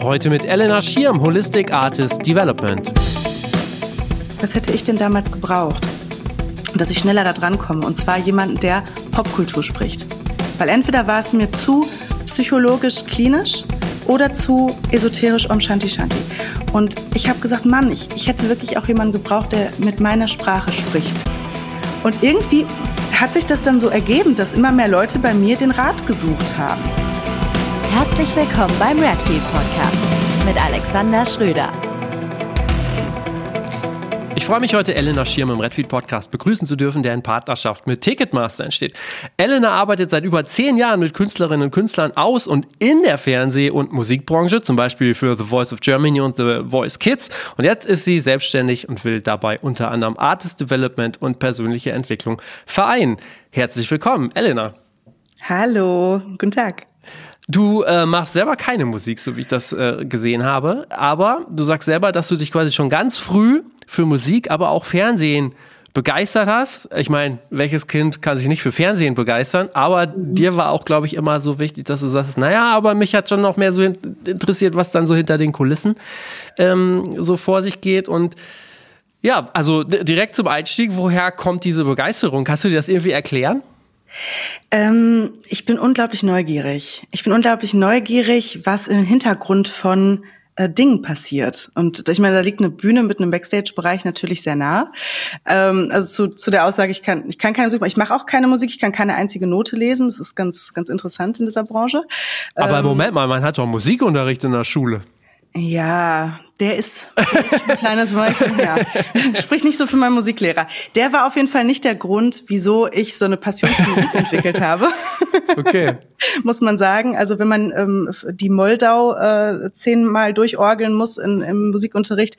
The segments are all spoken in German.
Heute mit Elena Schirm, Holistic Artist Development. Was hätte ich denn damals gebraucht, dass ich schneller da dran komme? Und zwar jemanden, der Popkultur spricht. Weil entweder war es mir zu psychologisch klinisch oder zu esoterisch Om Shanti Shanti. Und ich habe gesagt, Mann, ich, ich hätte wirklich auch jemanden gebraucht, der mit meiner Sprache spricht. Und irgendwie hat sich das dann so ergeben, dass immer mehr Leute bei mir den Rat gesucht haben. Herzlich willkommen beim Redfield Podcast mit Alexander Schröder. Ich freue mich heute, Elena Schirm im Redfield Podcast begrüßen zu dürfen, der in Partnerschaft mit Ticketmaster entsteht. Elena arbeitet seit über zehn Jahren mit Künstlerinnen und Künstlern aus und in der Fernseh- und Musikbranche, zum Beispiel für The Voice of Germany und The Voice Kids. Und jetzt ist sie selbstständig und will dabei unter anderem Artist Development und persönliche Entwicklung vereinen. Herzlich willkommen, Elena. Hallo, guten Tag. Du äh, machst selber keine Musik, so wie ich das äh, gesehen habe, aber du sagst selber, dass du dich quasi schon ganz früh für Musik, aber auch Fernsehen begeistert hast. Ich meine, welches Kind kann sich nicht für Fernsehen begeistern? Aber mhm. dir war auch, glaube ich, immer so wichtig, dass du sagst, naja, aber mich hat schon noch mehr so interessiert, was dann so hinter den Kulissen ähm, so vor sich geht. Und ja, also direkt zum Einstieg, woher kommt diese Begeisterung? Kannst du dir das irgendwie erklären? Ähm, ich bin unglaublich neugierig. Ich bin unglaublich neugierig, was im Hintergrund von äh, Dingen passiert. Und ich meine, da liegt eine Bühne mit einem Backstage-Bereich natürlich sehr nah. Ähm, also zu, zu der Aussage, ich kann, ich kann keine Musik machen. Ich mache auch keine Musik, ich kann keine einzige Note lesen. Das ist ganz, ganz interessant in dieser Branche. Aber ähm, Moment mal, man hat doch Musikunterricht in der Schule. Ja, der ist, der ist ein kleines Weilchen her. Sprich nicht so für meinen Musiklehrer. Der war auf jeden Fall nicht der Grund, wieso ich so eine Passion für Musik entwickelt habe. Okay. muss man sagen. Also wenn man ähm, die Moldau äh, zehnmal durchorgeln muss in, im Musikunterricht,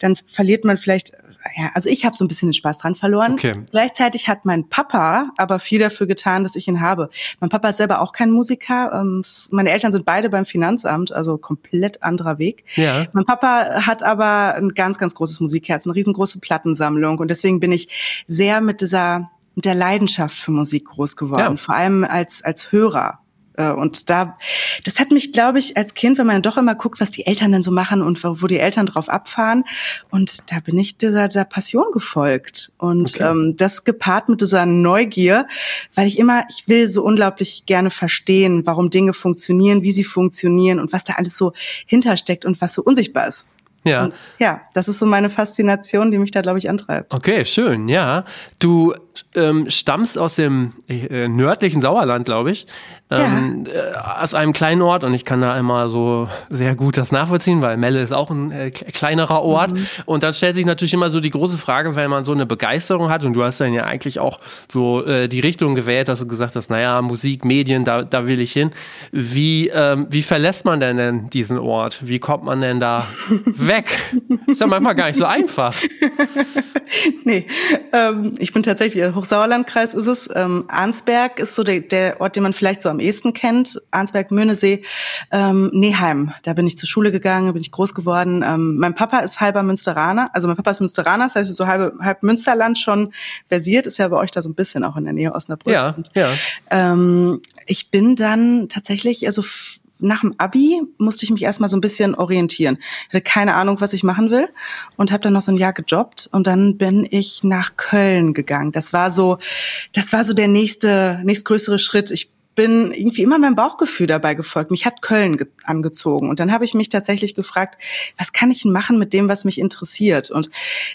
dann verliert man vielleicht ja, also ich habe so ein bisschen den Spaß dran verloren. Okay. Gleichzeitig hat mein Papa aber viel dafür getan, dass ich ihn habe. Mein Papa ist selber auch kein Musiker. Ähm, meine Eltern sind beide beim Finanzamt, also komplett anderer Weg. Ja. Mein Papa hat aber ein ganz, ganz großes Musikherz, eine riesengroße Plattensammlung und deswegen bin ich sehr mit dieser mit der Leidenschaft für Musik groß geworden, ja. vor allem als als Hörer. Äh, und da, das hat mich, glaube ich, als Kind, wenn man doch immer guckt, was die Eltern denn so machen und wo die Eltern drauf abfahren. Und da bin ich dieser, dieser Passion gefolgt. Und okay. ähm, das gepaart mit dieser Neugier, weil ich immer, ich will so unglaublich gerne verstehen, warum Dinge funktionieren, wie sie funktionieren und was da alles so hintersteckt und was so unsichtbar ist. Ja. Und ja, das ist so meine Faszination, die mich da, glaube ich, antreibt. Okay, schön, ja. Du ähm, stammst aus dem äh, nördlichen Sauerland, glaube ich ähm, ja. Äh, aus einem kleinen Ort und ich kann da immer so sehr gut das nachvollziehen, weil Melle ist auch ein äh, kleinerer Ort mhm. und dann stellt sich natürlich immer so die große Frage, wenn man so eine Begeisterung hat und du hast dann ja eigentlich auch so äh, die Richtung gewählt, dass du gesagt hast, naja, Musik, Medien, da, da will ich hin. Wie, ähm, wie verlässt man denn, denn diesen Ort? Wie kommt man denn da weg? Ist ja manchmal gar nicht so einfach. nee, ähm, ich bin tatsächlich, Hochsauerlandkreis ist es. Ähm, Arnsberg ist so der, der Ort, den man vielleicht so am ehesten kennt. Arnsberg, Möhnesee, ähm, Neheim. Da bin ich zur Schule gegangen, bin ich groß geworden. Ähm, mein Papa ist halber Münsteraner. Also mein Papa ist Münsteraner, das heißt so halbe, halb Münsterland schon versiert. Ist ja bei euch da so ein bisschen auch in der Nähe Osnabrück. Ja, ja. Ähm, ich bin dann tatsächlich, also nach dem Abi musste ich mich erstmal so ein bisschen orientieren. Ich hatte keine Ahnung, was ich machen will und habe dann noch so ein Jahr gejobbt und dann bin ich nach Köln gegangen. Das war so, das war so der nächste, nächstgrößere Schritt. Ich bin irgendwie immer meinem Bauchgefühl dabei gefolgt. Mich hat Köln angezogen. Und dann habe ich mich tatsächlich gefragt, was kann ich machen mit dem, was mich interessiert? Und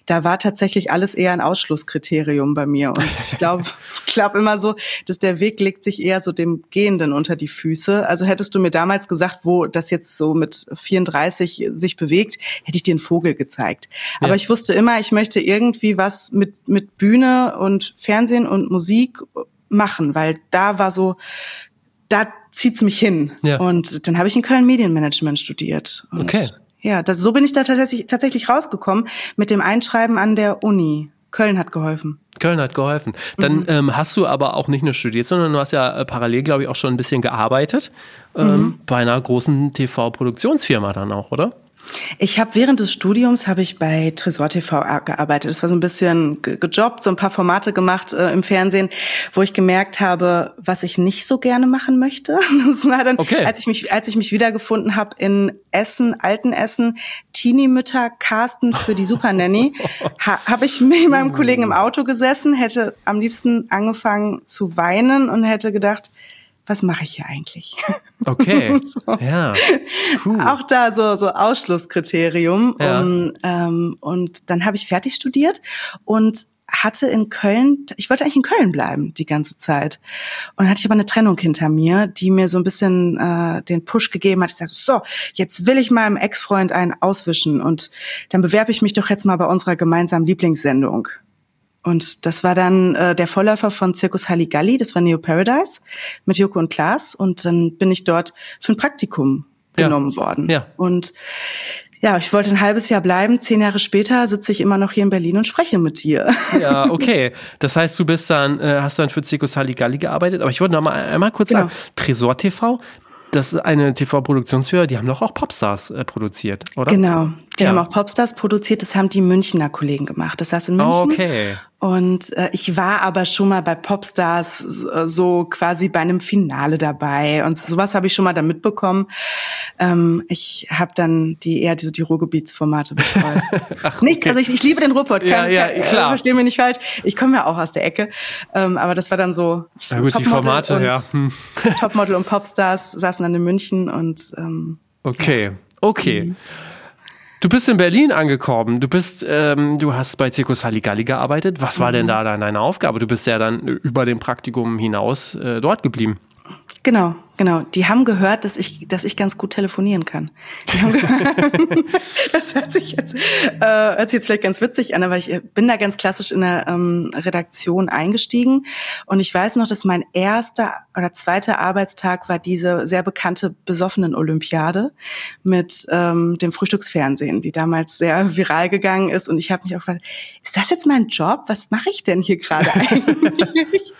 da war tatsächlich alles eher ein Ausschlusskriterium bei mir. Und ich glaube ich glaube immer so, dass der Weg legt sich eher so dem Gehenden unter die Füße. Also hättest du mir damals gesagt, wo das jetzt so mit 34 sich bewegt, hätte ich dir einen Vogel gezeigt. Ja. Aber ich wusste immer, ich möchte irgendwie was mit, mit Bühne und Fernsehen und Musik machen, weil da war so, da zieht's mich hin. Ja. Und dann habe ich in Köln Medienmanagement studiert. Und okay. Ja, das, so bin ich da tatsächlich, tatsächlich rausgekommen mit dem Einschreiben an der Uni. Köln hat geholfen. Köln hat geholfen. Dann mhm. ähm, hast du aber auch nicht nur studiert, sondern du hast ja äh, parallel, glaube ich, auch schon ein bisschen gearbeitet ähm, mhm. bei einer großen TV-Produktionsfirma dann auch, oder? Ich habe während des Studiums habe ich bei Tresor TV gearbeitet. Das war so ein bisschen gejobbt, so ein paar Formate gemacht äh, im Fernsehen, wo ich gemerkt habe, was ich nicht so gerne machen möchte. Das war dann, okay. als ich mich als ich mich wiedergefunden habe in Essen, alten Essen, Teenie-Mütter casten für die Super Nanny, ha, habe ich mit meinem Kollegen im Auto gesessen, hätte am liebsten angefangen zu weinen und hätte gedacht, was mache ich hier eigentlich? Okay. so. Ja. Puh. Auch da so, so Ausschlusskriterium. Ja. Um, ähm, und dann habe ich fertig studiert und hatte in Köln, ich wollte eigentlich in Köln bleiben die ganze Zeit. Und hatte ich aber eine Trennung hinter mir, die mir so ein bisschen äh, den Push gegeben hat. Ich sagte, so, jetzt will ich meinem Ex-Freund einen auswischen und dann bewerbe ich mich doch jetzt mal bei unserer gemeinsamen Lieblingssendung. Und das war dann äh, der Vorläufer von Circus Halligalli, das war Neo Paradise mit Joko und Klaas. Und dann bin ich dort für ein Praktikum genommen ja. worden. Ja. Und ja, ich wollte ein halbes Jahr bleiben. Zehn Jahre später sitze ich immer noch hier in Berlin und spreche mit dir. Ja, okay. Das heißt, du bist dann, äh, hast dann für Circus Halligalli gearbeitet. Aber ich wollte noch mal einmal kurz genau. sagen, Tresor TV, das ist eine TV-Produktionsfirma, die haben doch auch Popstars äh, produziert, oder? Genau, die ja. haben auch Popstars produziert, das haben die Münchner Kollegen gemacht. Das heißt in München. Okay. Und äh, ich war aber schon mal bei Popstars äh, so quasi bei einem Finale dabei und sowas habe ich schon mal da mitbekommen. Ähm, ich habe dann die eher die, die Ruhrgebietsformate betreut. Ach, Nichts, okay. also ich, ich liebe den Ruhrpott, ja, ja, klar. Äh, verstehen mich nicht falsch. Ich komme ja auch aus der Ecke, ähm, aber das war dann so. Ja gut, die Formate, ja. Hm. Topmodel und Popstars saßen dann in München und ähm, okay, okay. Mhm. Du bist in Berlin angekommen. Du bist, ähm, du hast bei Zirkus Halligalli gearbeitet. Was war denn mhm. da deine Aufgabe? Du bist ja dann über dem Praktikum hinaus äh, dort geblieben. Genau, genau. Die haben gehört, dass ich, dass ich ganz gut telefonieren kann. Die haben gehört, das hört sich jetzt, äh, hört sich jetzt vielleicht ganz witzig an, aber ich äh, bin da ganz klassisch in der ähm, Redaktion eingestiegen. Und ich weiß noch, dass mein erster oder zweiter Arbeitstag war diese sehr bekannte besoffenen Olympiade mit ähm, dem Frühstücksfernsehen, die damals sehr viral gegangen ist. Und ich habe mich auch gefragt, ist das jetzt mein Job? Was mache ich denn hier gerade eigentlich?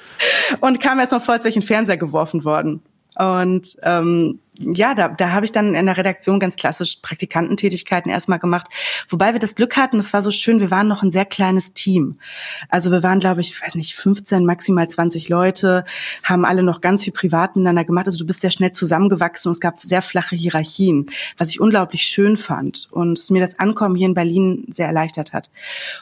und kam erst mal vor, als wäre ich in den Fernseher geworfen worden. Und ähm, ja, da, da habe ich dann in der Redaktion ganz klassisch Praktikantentätigkeiten erstmal gemacht. Wobei wir das Glück hatten, es war so schön, wir waren noch ein sehr kleines Team. Also wir waren, glaube ich, weiß nicht, 15, maximal 20 Leute, haben alle noch ganz viel privat miteinander gemacht. Also du bist sehr schnell zusammengewachsen und es gab sehr flache Hierarchien, was ich unglaublich schön fand und mir das Ankommen hier in Berlin sehr erleichtert hat.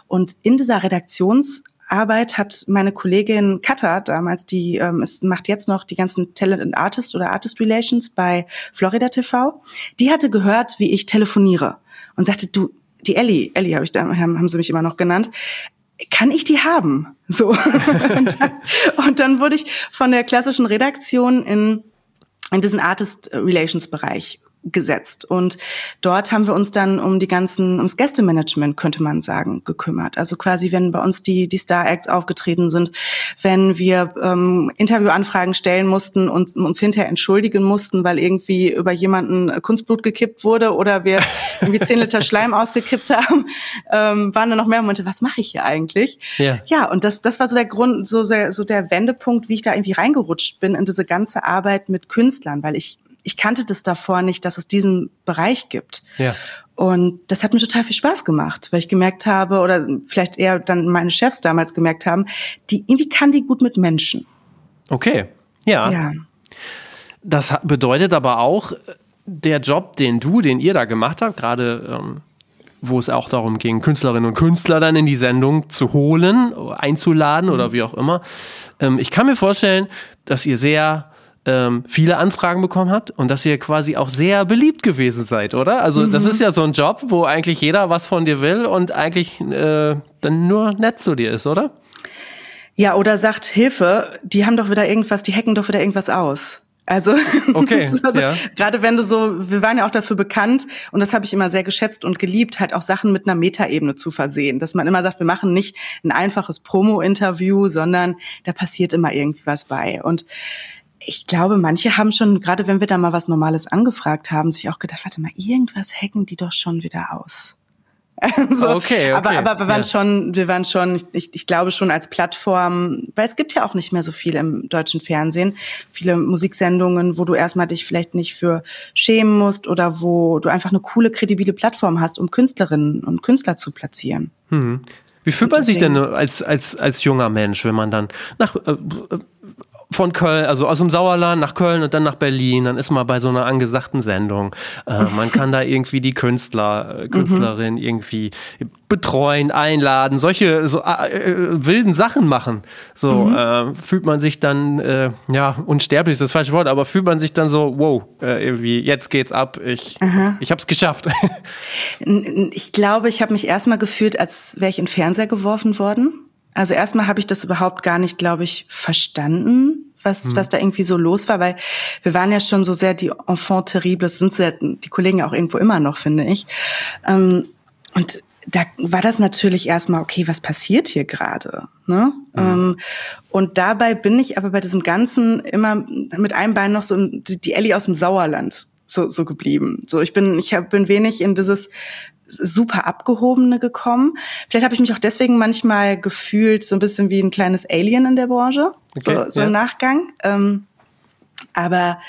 Und in dieser Redaktions Arbeit hat meine Kollegin Katha damals, die ähm, es macht jetzt noch die ganzen Talent and Artist oder Artist Relations bei Florida TV, die hatte gehört, wie ich telefoniere und sagte, du, die Ellie, Ellie habe ich da, haben, haben sie mich immer noch genannt, kann ich die haben? So. und, dann, und dann wurde ich von der klassischen Redaktion in in diesen Artist Relations Bereich gesetzt. Und dort haben wir uns dann um die ganzen, ums Gästemanagement, könnte man sagen, gekümmert. Also quasi, wenn bei uns die, die Star-Acts aufgetreten sind, wenn wir ähm, Interviewanfragen stellen mussten und uns hinterher entschuldigen mussten, weil irgendwie über jemanden Kunstblut gekippt wurde oder wir irgendwie zehn Liter Schleim ausgekippt haben, ähm, waren da noch mehr Momente, was mache ich hier eigentlich? Ja, ja und das, das war so der Grund, so, sehr, so der Wendepunkt, wie ich da irgendwie reingerutscht bin in diese ganze Arbeit mit Künstlern, weil ich ich kannte das davor nicht, dass es diesen Bereich gibt. Ja. Und das hat mir total viel Spaß gemacht, weil ich gemerkt habe, oder vielleicht eher dann meine Chefs damals gemerkt haben, die irgendwie kann die gut mit Menschen. Okay, ja. ja. Das bedeutet aber auch, der Job, den du, den ihr da gemacht habt, gerade ähm, wo es auch darum ging, Künstlerinnen und Künstler dann in die Sendung zu holen, einzuladen mhm. oder wie auch immer. Ähm, ich kann mir vorstellen, dass ihr sehr ähm, viele Anfragen bekommen habt und dass ihr quasi auch sehr beliebt gewesen seid, oder? Also mhm. das ist ja so ein Job, wo eigentlich jeder was von dir will und eigentlich äh, dann nur nett zu dir ist, oder? Ja, oder sagt, Hilfe, die haben doch wieder irgendwas, die hacken doch wieder irgendwas aus. Also, okay, also ja. gerade wenn du so, wir waren ja auch dafür bekannt und das habe ich immer sehr geschätzt und geliebt, halt auch Sachen mit einer Metaebene zu versehen, dass man immer sagt, wir machen nicht ein einfaches Promo-Interview, sondern da passiert immer irgendwie was bei und ich glaube, manche haben schon, gerade wenn wir da mal was Normales angefragt haben, sich auch gedacht, warte mal, irgendwas hacken die doch schon wieder aus. Also, okay, okay. Aber, aber wir waren ja. schon, wir waren schon, ich, ich glaube schon als Plattform, weil es gibt ja auch nicht mehr so viel im deutschen Fernsehen, viele Musiksendungen, wo du erstmal dich vielleicht nicht für schämen musst oder wo du einfach eine coole, kredibile Plattform hast, um Künstlerinnen und Künstler zu platzieren. Hm. Wie fühlt man sich denn als, als, als junger Mensch, wenn man dann nach, äh, von Köln, also aus dem Sauerland nach Köln und dann nach Berlin, dann ist man bei so einer angesagten Sendung. Äh, man kann da irgendwie die Künstler, äh, Künstlerin mhm. irgendwie betreuen, einladen, solche so äh, äh, wilden Sachen machen. So mhm. äh, fühlt man sich dann, äh, ja, unsterblich ist das falsche Wort, aber fühlt man sich dann so, wow, irgendwie, jetzt geht's ab, ich, ich hab's geschafft. ich glaube, ich habe mich erstmal gefühlt, als wäre ich in den Fernseher geworfen worden. Also erstmal habe ich das überhaupt gar nicht, glaube ich, verstanden, was, hm. was da irgendwie so los war, weil wir waren ja schon so sehr die Enfant terribles, sind sie, die Kollegen auch irgendwo immer noch, finde ich. Ähm, und da war das natürlich erstmal, okay, was passiert hier gerade? Ne? Mhm. Ähm, und dabei bin ich aber bei diesem Ganzen immer mit einem Bein noch so die Ellie aus dem Sauerland so, so geblieben. So, ich bin, ich hab, bin wenig in dieses super abgehobene gekommen. Vielleicht habe ich mich auch deswegen manchmal gefühlt so ein bisschen wie ein kleines Alien in der Branche, okay, so, so ja. im Nachgang. Ähm, aber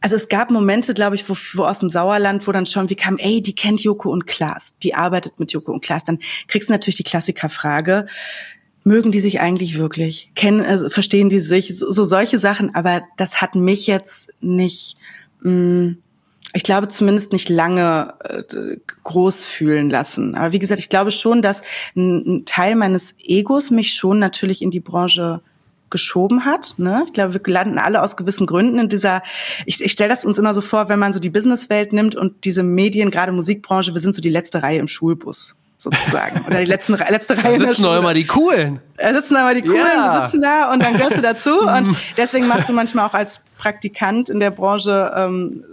also es gab Momente, glaube ich, wo, wo aus dem Sauerland, wo dann schon wie kam, ey, die kennt Joko und Klaas, die arbeitet mit Joko und Klaas. Dann kriegst du natürlich die Klassikerfrage, mögen die sich eigentlich wirklich? Kennen, also verstehen die sich? So, so solche Sachen. Aber das hat mich jetzt nicht mh, mm, ich glaube zumindest nicht lange äh, groß fühlen lassen. Aber wie gesagt, ich glaube schon, dass ein, ein, Teil meines Egos mich schon natürlich in die Branche geschoben hat. Ne? Ich glaube, wir landen alle aus gewissen Gründen in dieser, ich, ich stelle das uns immer so vor, wenn man so die Businesswelt nimmt und diese Medien, gerade Musikbranche, wir sind so die letzte Reihe im Schulbus sozusagen. Oder die letzten, letzte Reihe. Da sitzen doch immer die Coolen. Da sitzen immer die Coolen, ja. sitzen da und dann gehörst du dazu. und deswegen machst du manchmal auch als Praktikant in der Branche ähm,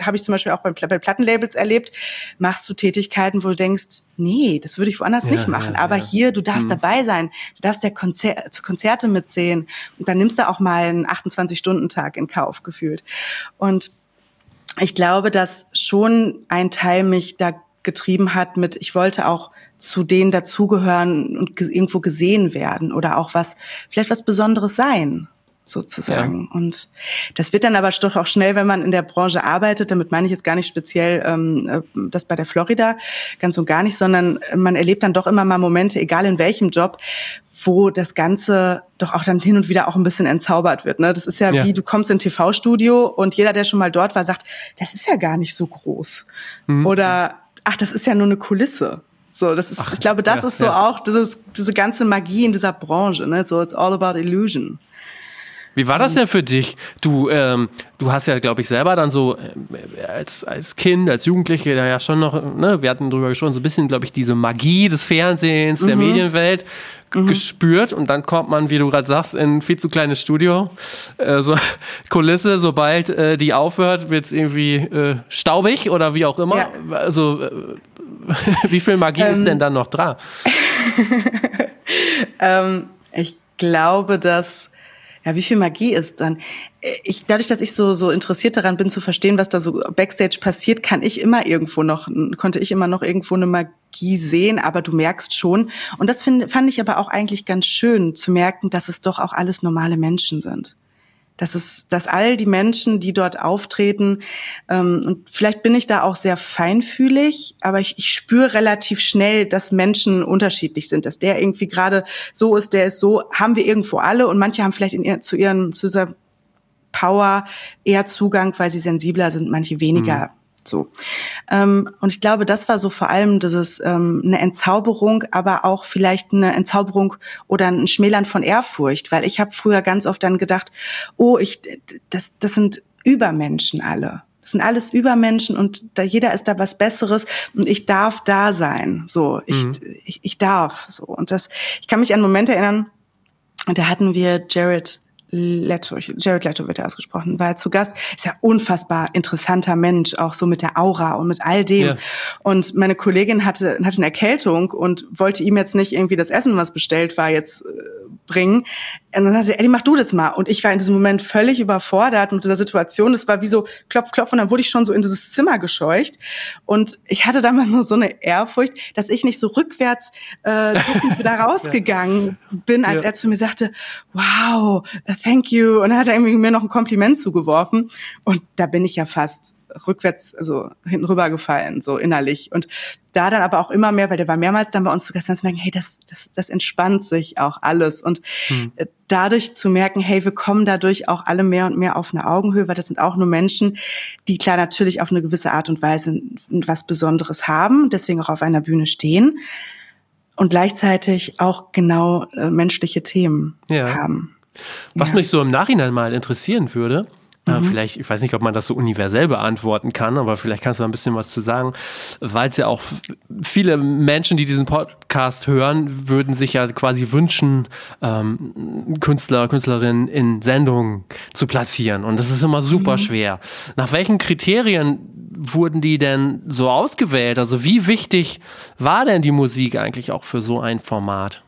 habe ich zum Beispiel auch bei, bei Plattenlabels erlebt, machst du Tätigkeiten, wo du denkst, nee, das würde ich woanders ja, nicht machen. Ja, Aber ja. hier, du darfst mhm. dabei sein, du darfst ja Konzer zu Konzerte mitsehen. Und dann nimmst du auch mal einen 28-Stunden-Tag in Kauf gefühlt. Und ich glaube, dass schon ein Teil mich da getrieben hat mit, ich wollte auch zu denen dazugehören und irgendwo gesehen werden oder auch was, vielleicht was Besonderes sein sozusagen. Ja. Und das wird dann aber doch auch schnell, wenn man in der Branche arbeitet, damit meine ich jetzt gar nicht speziell ähm, äh, das bei der Florida, ganz und gar nicht, sondern man erlebt dann doch immer mal Momente, egal in welchem Job, wo das Ganze doch auch dann hin und wieder auch ein bisschen entzaubert wird. Ne? Das ist ja, ja. wie, du kommst in ein TV-Studio und jeder, der schon mal dort war, sagt, das ist ja gar nicht so groß. Mhm. Oder, ach, das ist ja nur eine Kulisse. So, das ist, ach, ich glaube, das ja, ist so ja. auch dieses, diese ganze Magie in dieser Branche, ne? So, it's all about illusion. Wie war das denn für dich? Du, ähm, du hast ja, glaube ich, selber dann so äh, als, als Kind, als Jugendliche da ja schon noch, ne, wir hatten drüber gesprochen, so ein bisschen, glaube ich, diese Magie des Fernsehens, mhm. der Medienwelt mhm. gespürt und dann kommt man, wie du gerade sagst, in ein viel zu kleines Studio, äh, so Kulisse, sobald äh, die aufhört, wird es irgendwie äh, staubig oder wie auch immer. Ja. Also äh, wie viel Magie ähm, ist denn dann noch dran? ähm, ich glaube, dass ja, wie viel Magie ist dann? Ich, dadurch, dass ich so, so interessiert daran bin zu verstehen, was da so Backstage passiert, kann ich immer irgendwo noch, konnte ich immer noch irgendwo eine Magie sehen, aber du merkst schon. Und das find, fand ich aber auch eigentlich ganz schön zu merken, dass es doch auch alles normale Menschen sind dass es, dass all die Menschen, die dort auftreten, ähm, und vielleicht bin ich da auch sehr feinfühlig, aber ich, ich spüre relativ schnell, dass Menschen unterschiedlich sind, dass der irgendwie gerade so ist, der ist so, haben wir irgendwo alle und manche haben vielleicht in ihr, zu ihren, zu dieser Power eher Zugang, weil sie sensibler sind, manche weniger. Mhm. So. Ähm, und ich glaube, das war so vor allem dieses ähm, eine Entzauberung, aber auch vielleicht eine Entzauberung oder ein Schmälern von Ehrfurcht, weil ich habe früher ganz oft dann gedacht, oh, ich das das sind Übermenschen alle. Das sind alles Übermenschen und da jeder ist da was Besseres und ich darf da sein. So, ich, mhm. ich, ich darf. So und das. Ich kann mich an Momente erinnern. Da hatten wir Jared Leto, Jared Leto wird er ausgesprochen, war er zu Gast. Ist ja unfassbar interessanter Mensch, auch so mit der Aura und mit all dem. Ja. Und meine Kollegin hatte, hatte eine Erkältung und wollte ihm jetzt nicht irgendwie das Essen, was bestellt war, jetzt äh, bringen. Und dann sagt sie, Ellie, mach du das mal. Und ich war in diesem Moment völlig überfordert mit dieser Situation. Es war wie so klopf, klopf und dann wurde ich schon so in dieses Zimmer gescheucht. Und ich hatte damals nur so eine Ehrfurcht, dass ich nicht so rückwärts äh, wieder rausgegangen bin, als ja. er zu mir sagte, wow, thank you. Und dann hat er irgendwie mir noch ein Kompliment zugeworfen. Und da bin ich ja fast rückwärts, also hinten rüber gefallen, so innerlich. Und da dann aber auch immer mehr, weil der war mehrmals dann bei uns zu Gast, zu merken, hey, das, das, das entspannt sich auch alles. Und hm. Äh, dadurch zu merken, hey, wir kommen dadurch auch alle mehr und mehr auf eine Augenhöhe, weil das sind auch nur Menschen, die klar natürlich auf eine gewisse Art und Weise was Besonderes haben, deswegen auch auf einer Bühne stehen und gleichzeitig auch genau äh, menschliche Themen ja. haben. Was ja. mich so im Nachhinein mal interessieren würde, mhm. Vielleicht, ich weiß nicht, ob man das so universell beantworten kann, aber vielleicht kannst du da ein bisschen was zu sagen, weil es ja auch viele Menschen, die diesen Podcast hören, würden sich ja quasi wünschen, ähm, Künstler, Künstlerinnen in Sendungen zu platzieren. Und das ist immer super mhm. schwer. Nach welchen Kriterien wurden die denn so ausgewählt? Also wie wichtig war denn die Musik eigentlich auch für so ein Format?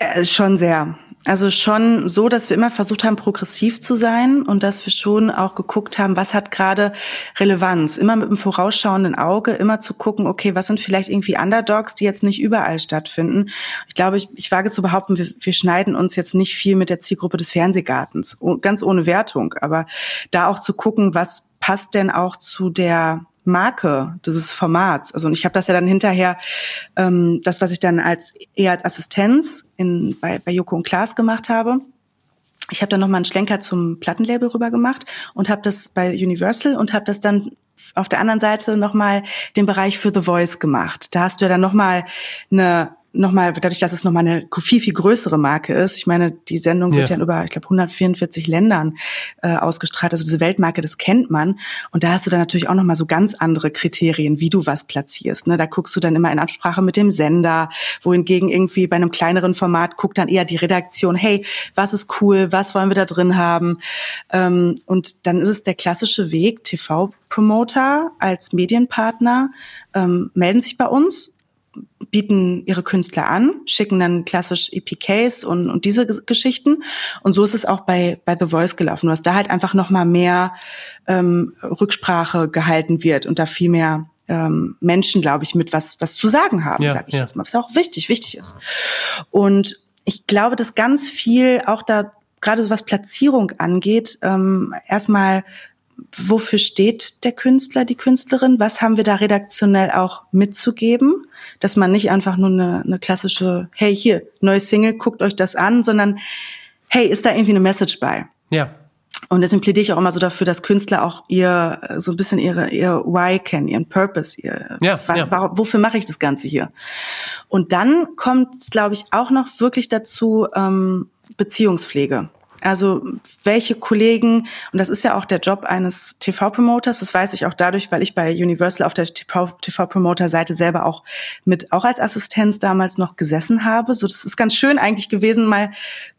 Äh, schon sehr. Also schon so, dass wir immer versucht haben, progressiv zu sein und dass wir schon auch geguckt haben, was hat gerade Relevanz. Immer mit einem vorausschauenden Auge, immer zu gucken, okay, was sind vielleicht irgendwie Underdogs, die jetzt nicht überall stattfinden. Ich glaube, ich, ich wage zu behaupten, wir, wir schneiden uns jetzt nicht viel mit der Zielgruppe des Fernsehgartens, ganz ohne Wertung. Aber da auch zu gucken, was passt denn auch zu der Marke dieses Formats. Also und ich habe das ja dann hinterher, ähm, das, was ich dann als eher als Assistenz in, bei, bei Joko und Klaas gemacht habe. Ich habe dann nochmal einen Schlenker zum Plattenlabel rüber gemacht und habe das bei Universal und habe das dann auf der anderen Seite nochmal den Bereich für The Voice gemacht. Da hast du ja dann nochmal eine nochmal, dadurch, dass es nochmal eine viel, viel größere Marke ist. Ich meine, die Sendung wird ja in über, ich glaube, 144 Ländern äh, ausgestrahlt. Also diese Weltmarke, das kennt man. Und da hast du dann natürlich auch nochmal so ganz andere Kriterien, wie du was platzierst. Ne? Da guckst du dann immer in Absprache mit dem Sender, wohingegen irgendwie bei einem kleineren Format guckt dann eher die Redaktion, hey, was ist cool, was wollen wir da drin haben? Ähm, und dann ist es der klassische Weg, TV-Promoter als Medienpartner ähm, melden sich bei uns bieten ihre Künstler an, schicken dann klassisch EPKs und, und diese Geschichten. Und so ist es auch bei, bei The Voice gelaufen, dass da halt einfach noch mal mehr ähm, Rücksprache gehalten wird und da viel mehr ähm, Menschen, glaube ich, mit was, was zu sagen haben, ja, sage ich ja. jetzt mal, was auch wichtig, wichtig ist. Und ich glaube, dass ganz viel auch da gerade so was Platzierung angeht, ähm, erstmal wofür steht der Künstler, die Künstlerin? Was haben wir da redaktionell auch mitzugeben? Dass man nicht einfach nur eine, eine klassische, hey, hier, neue Single, guckt euch das an, sondern hey, ist da irgendwie eine Message bei? Ja. Und deswegen plädiere ich auch immer so dafür, dass Künstler auch ihr so ein bisschen ihre ihr Why kennen, ihren Purpose, ihr ja, ja. wofür mache ich das Ganze hier? Und dann kommt, glaube ich, auch noch wirklich dazu ähm, Beziehungspflege. Also welche Kollegen, und das ist ja auch der Job eines TV-Promoters, das weiß ich auch dadurch, weil ich bei Universal auf der TV-Promoter-Seite selber auch mit, auch als Assistenz damals noch gesessen habe. So, das ist ganz schön eigentlich gewesen, mal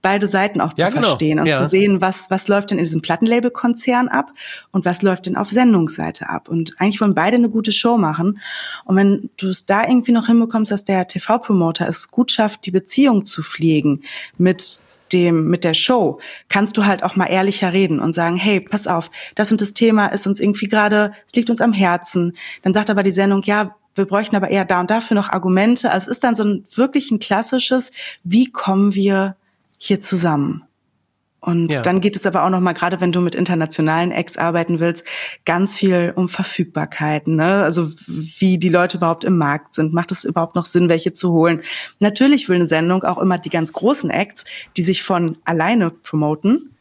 beide Seiten auch zu ja, genau. verstehen und ja. zu sehen, was, was läuft denn in diesem Plattenlabel-Konzern ab und was läuft denn auf Sendungsseite ab. Und eigentlich wollen beide eine gute Show machen. Und wenn du es da irgendwie noch hinbekommst, dass der TV-Promoter es gut schafft, die Beziehung zu pflegen mit dem, mit der Show, kannst du halt auch mal ehrlicher reden und sagen, hey, pass auf, das und das Thema ist uns irgendwie gerade, es liegt uns am Herzen. Dann sagt aber die Sendung, ja, wir bräuchten aber eher da und dafür noch Argumente. Also es ist dann so ein wirklich ein klassisches, wie kommen wir hier zusammen? Und ja. dann geht es aber auch noch mal, gerade wenn du mit internationalen Acts arbeiten willst, ganz viel um Verfügbarkeiten. Ne? Also wie die Leute überhaupt im Markt sind. Macht es überhaupt noch Sinn, welche zu holen? Natürlich will eine Sendung auch immer die ganz großen Acts, die sich von alleine promoten.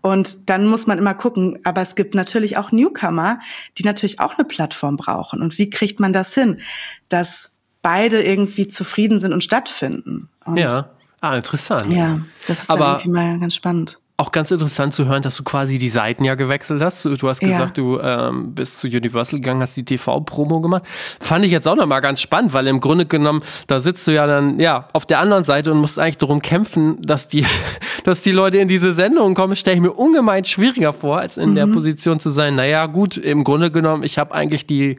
Und dann muss man immer gucken, aber es gibt natürlich auch Newcomer, die natürlich auch eine Plattform brauchen. Und wie kriegt man das hin, dass beide irgendwie zufrieden sind und stattfinden? Und ja. Ah, interessant. Ja, das ist Aber irgendwie mal ganz spannend. Auch ganz interessant zu hören, dass du quasi die Seiten ja gewechselt hast. Du hast gesagt, ja. du ähm, bist zu Universal gegangen, hast die TV-Promo gemacht. Fand ich jetzt auch nochmal ganz spannend, weil im Grunde genommen, da sitzt du ja dann ja auf der anderen Seite und musst eigentlich darum kämpfen, dass die, dass die Leute in diese Sendung kommen. Stelle ich mir ungemein schwieriger vor, als in mhm. der Position zu sein. Naja, gut, im Grunde genommen, ich habe eigentlich die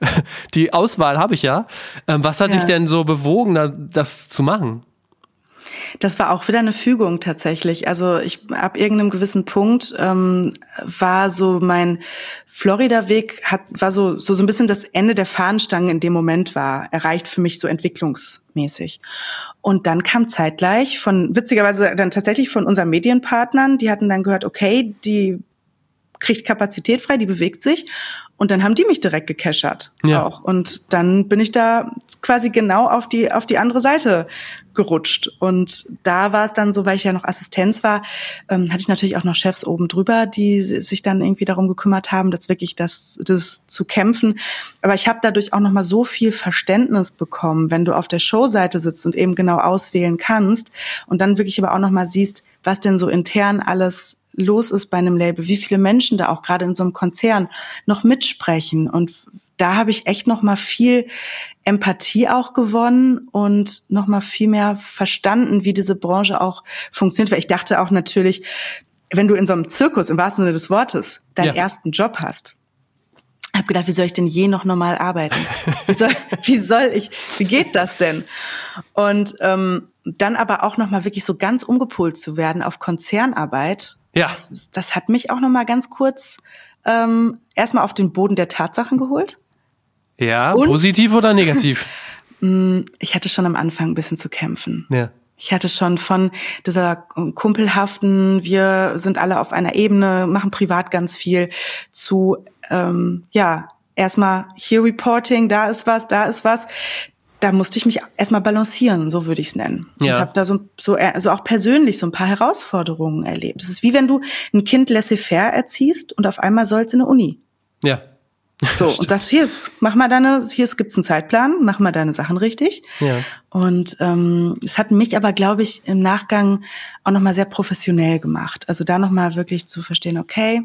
die Auswahl habe ich ja. Ähm, was hat ja. dich denn so bewogen, das zu machen? Das war auch wieder eine Fügung tatsächlich. Also ich ab irgendeinem gewissen Punkt ähm, war so mein Florida-Weg hat war so, so so ein bisschen das Ende der Fahnenstange in dem Moment war erreicht für mich so entwicklungsmäßig. Und dann kam zeitgleich von witzigerweise dann tatsächlich von unseren Medienpartnern, die hatten dann gehört, okay, die kriegt Kapazität frei, die bewegt sich. Und dann haben die mich direkt gecashert ja. auch. Und dann bin ich da quasi genau auf die, auf die andere Seite gerutscht. Und da war es dann so, weil ich ja noch Assistenz war, ähm, hatte ich natürlich auch noch Chefs oben drüber, die sich dann irgendwie darum gekümmert haben, das wirklich das, das zu kämpfen. Aber ich habe dadurch auch noch mal so viel Verständnis bekommen, wenn du auf der Showseite sitzt und eben genau auswählen kannst und dann wirklich aber auch noch mal siehst, was denn so intern alles los ist bei einem Label, wie viele Menschen da auch gerade in so einem Konzern noch mitsprechen. Und da habe ich echt noch mal viel Empathie auch gewonnen und noch mal viel mehr verstanden, wie diese Branche auch funktioniert. Weil ich dachte auch natürlich, wenn du in so einem Zirkus im wahrsten Sinne des Wortes deinen ja. ersten Job hast, habe gedacht, wie soll ich denn je noch normal arbeiten? Wie soll, wie soll ich, wie geht das denn? Und ähm, dann aber auch noch mal wirklich so ganz umgepolt zu werden auf Konzernarbeit, ja. Das, das hat mich auch noch mal ganz kurz ähm, erstmal auf den Boden der Tatsachen geholt. Ja, Und, positiv oder negativ? Mm, ich hatte schon am Anfang ein bisschen zu kämpfen. Ja. Ich hatte schon von dieser kumpelhaften, wir sind alle auf einer Ebene, machen privat ganz viel, zu, ähm, ja, erstmal hier Reporting, da ist was, da ist was da musste ich mich erstmal balancieren, so würde ich es nennen. Ja. Und habe da so, so also auch persönlich so ein paar Herausforderungen erlebt. Es ist wie wenn du ein Kind laissez-faire erziehst und auf einmal soll es in eine Uni. Ja. So, und sagst, hier, mach mal deine, hier gibt's einen Zeitplan, mach mal deine Sachen richtig. Ja. Und ähm, es hat mich aber, glaube ich, im Nachgang auch nochmal sehr professionell gemacht. Also da nochmal wirklich zu verstehen, okay,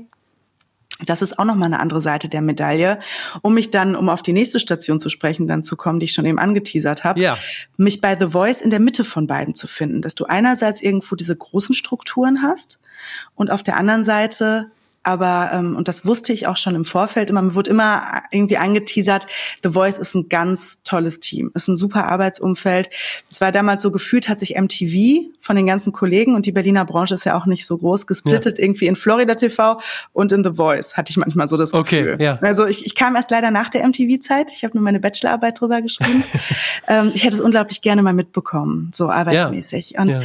das ist auch nochmal eine andere Seite der Medaille, um mich dann, um auf die nächste Station zu sprechen, dann zu kommen, die ich schon eben angeteasert habe, ja. mich bei The Voice in der Mitte von beiden zu finden, dass du einerseits irgendwo diese großen Strukturen hast und auf der anderen Seite aber, ähm, und das wusste ich auch schon im Vorfeld immer, mir wurde immer irgendwie angeteasert, The Voice ist ein ganz tolles Team, ist ein super Arbeitsumfeld. Es war damals so gefühlt, hat sich MTV von den ganzen Kollegen und die Berliner Branche ist ja auch nicht so groß, gesplittet ja. irgendwie in Florida TV und in The Voice, hatte ich manchmal so das Gefühl. Okay, ja. Also ich, ich kam erst leider nach der MTV-Zeit, ich habe nur meine Bachelorarbeit drüber geschrieben. ähm, ich hätte es unglaublich gerne mal mitbekommen, so arbeitsmäßig. Ja. Und.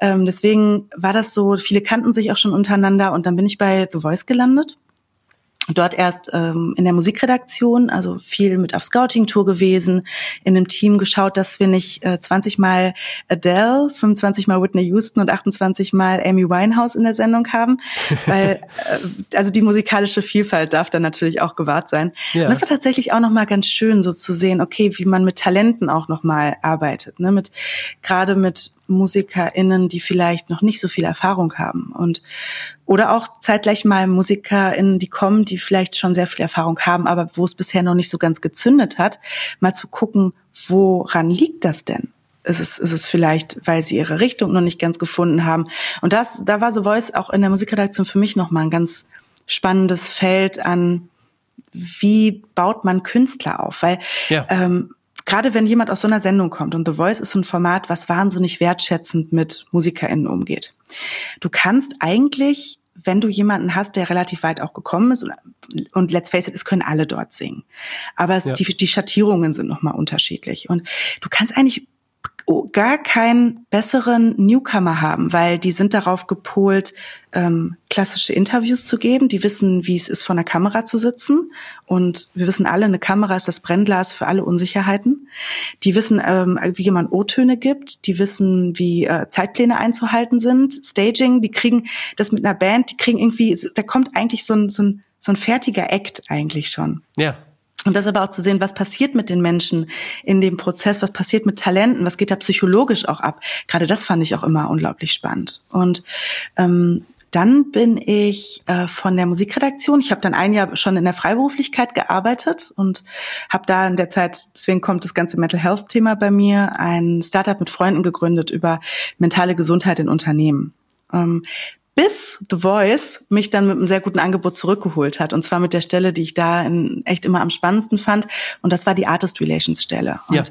Ähm, deswegen war das so, viele kannten sich auch schon untereinander und dann bin ich bei The Voice Voice gelandet. Dort erst ähm, in der Musikredaktion, also viel mit auf Scouting-Tour gewesen, in einem Team geschaut, dass wir nicht äh, 20 Mal Adele, 25 Mal Whitney Houston und 28 Mal Amy Winehouse in der Sendung haben, weil äh, also die musikalische Vielfalt darf dann natürlich auch gewahrt sein. Ja. Und das war tatsächlich auch noch mal ganz schön, so zu sehen, okay, wie man mit Talenten auch noch mal arbeitet, ne, mit gerade mit MusikerInnen, die vielleicht noch nicht so viel Erfahrung haben und oder auch zeitgleich mal MusikerInnen, die kommen, die vielleicht schon sehr viel Erfahrung haben, aber wo es bisher noch nicht so ganz gezündet hat, mal zu gucken, woran liegt das denn? Ist es, ist es vielleicht, weil sie ihre Richtung noch nicht ganz gefunden haben? Und das, da war The Voice auch in der Musikredaktion für mich nochmal ein ganz spannendes Feld an, wie baut man Künstler auf? Weil ja. ähm, gerade wenn jemand aus so einer Sendung kommt und The Voice ist ein Format, was wahnsinnig wertschätzend mit MusikerInnen umgeht. Du kannst eigentlich, wenn du jemanden hast, der relativ weit auch gekommen ist und, und let's face it, es können alle dort singen. Aber ja. die, die Schattierungen sind nochmal unterschiedlich. Und du kannst eigentlich gar keinen besseren Newcomer haben, weil die sind darauf gepolt, ähm, klassische Interviews zu geben. Die wissen, wie es ist, vor einer Kamera zu sitzen. Und wir wissen alle, eine Kamera ist das Brennglas für alle Unsicherheiten. Die wissen, ähm, wie man O-Töne gibt. Die wissen, wie äh, Zeitpläne einzuhalten sind. Staging, die kriegen das mit einer Band, die kriegen irgendwie, da kommt eigentlich so ein, so ein, so ein fertiger Act eigentlich schon. Ja. Und das aber auch zu sehen, was passiert mit den Menschen in dem Prozess, was passiert mit Talenten, was geht da psychologisch auch ab. Gerade das fand ich auch immer unglaublich spannend. Und ähm, dann bin ich äh, von der Musikredaktion. Ich habe dann ein Jahr schon in der Freiberuflichkeit gearbeitet und habe da in der Zeit, deswegen kommt das ganze Mental Health Thema bei mir, ein Startup mit Freunden gegründet über mentale Gesundheit in Unternehmen. Ähm, bis The Voice mich dann mit einem sehr guten Angebot zurückgeholt hat. Und zwar mit der Stelle, die ich da in, echt immer am spannendsten fand. Und das war die Artist Relations Stelle. Und ja.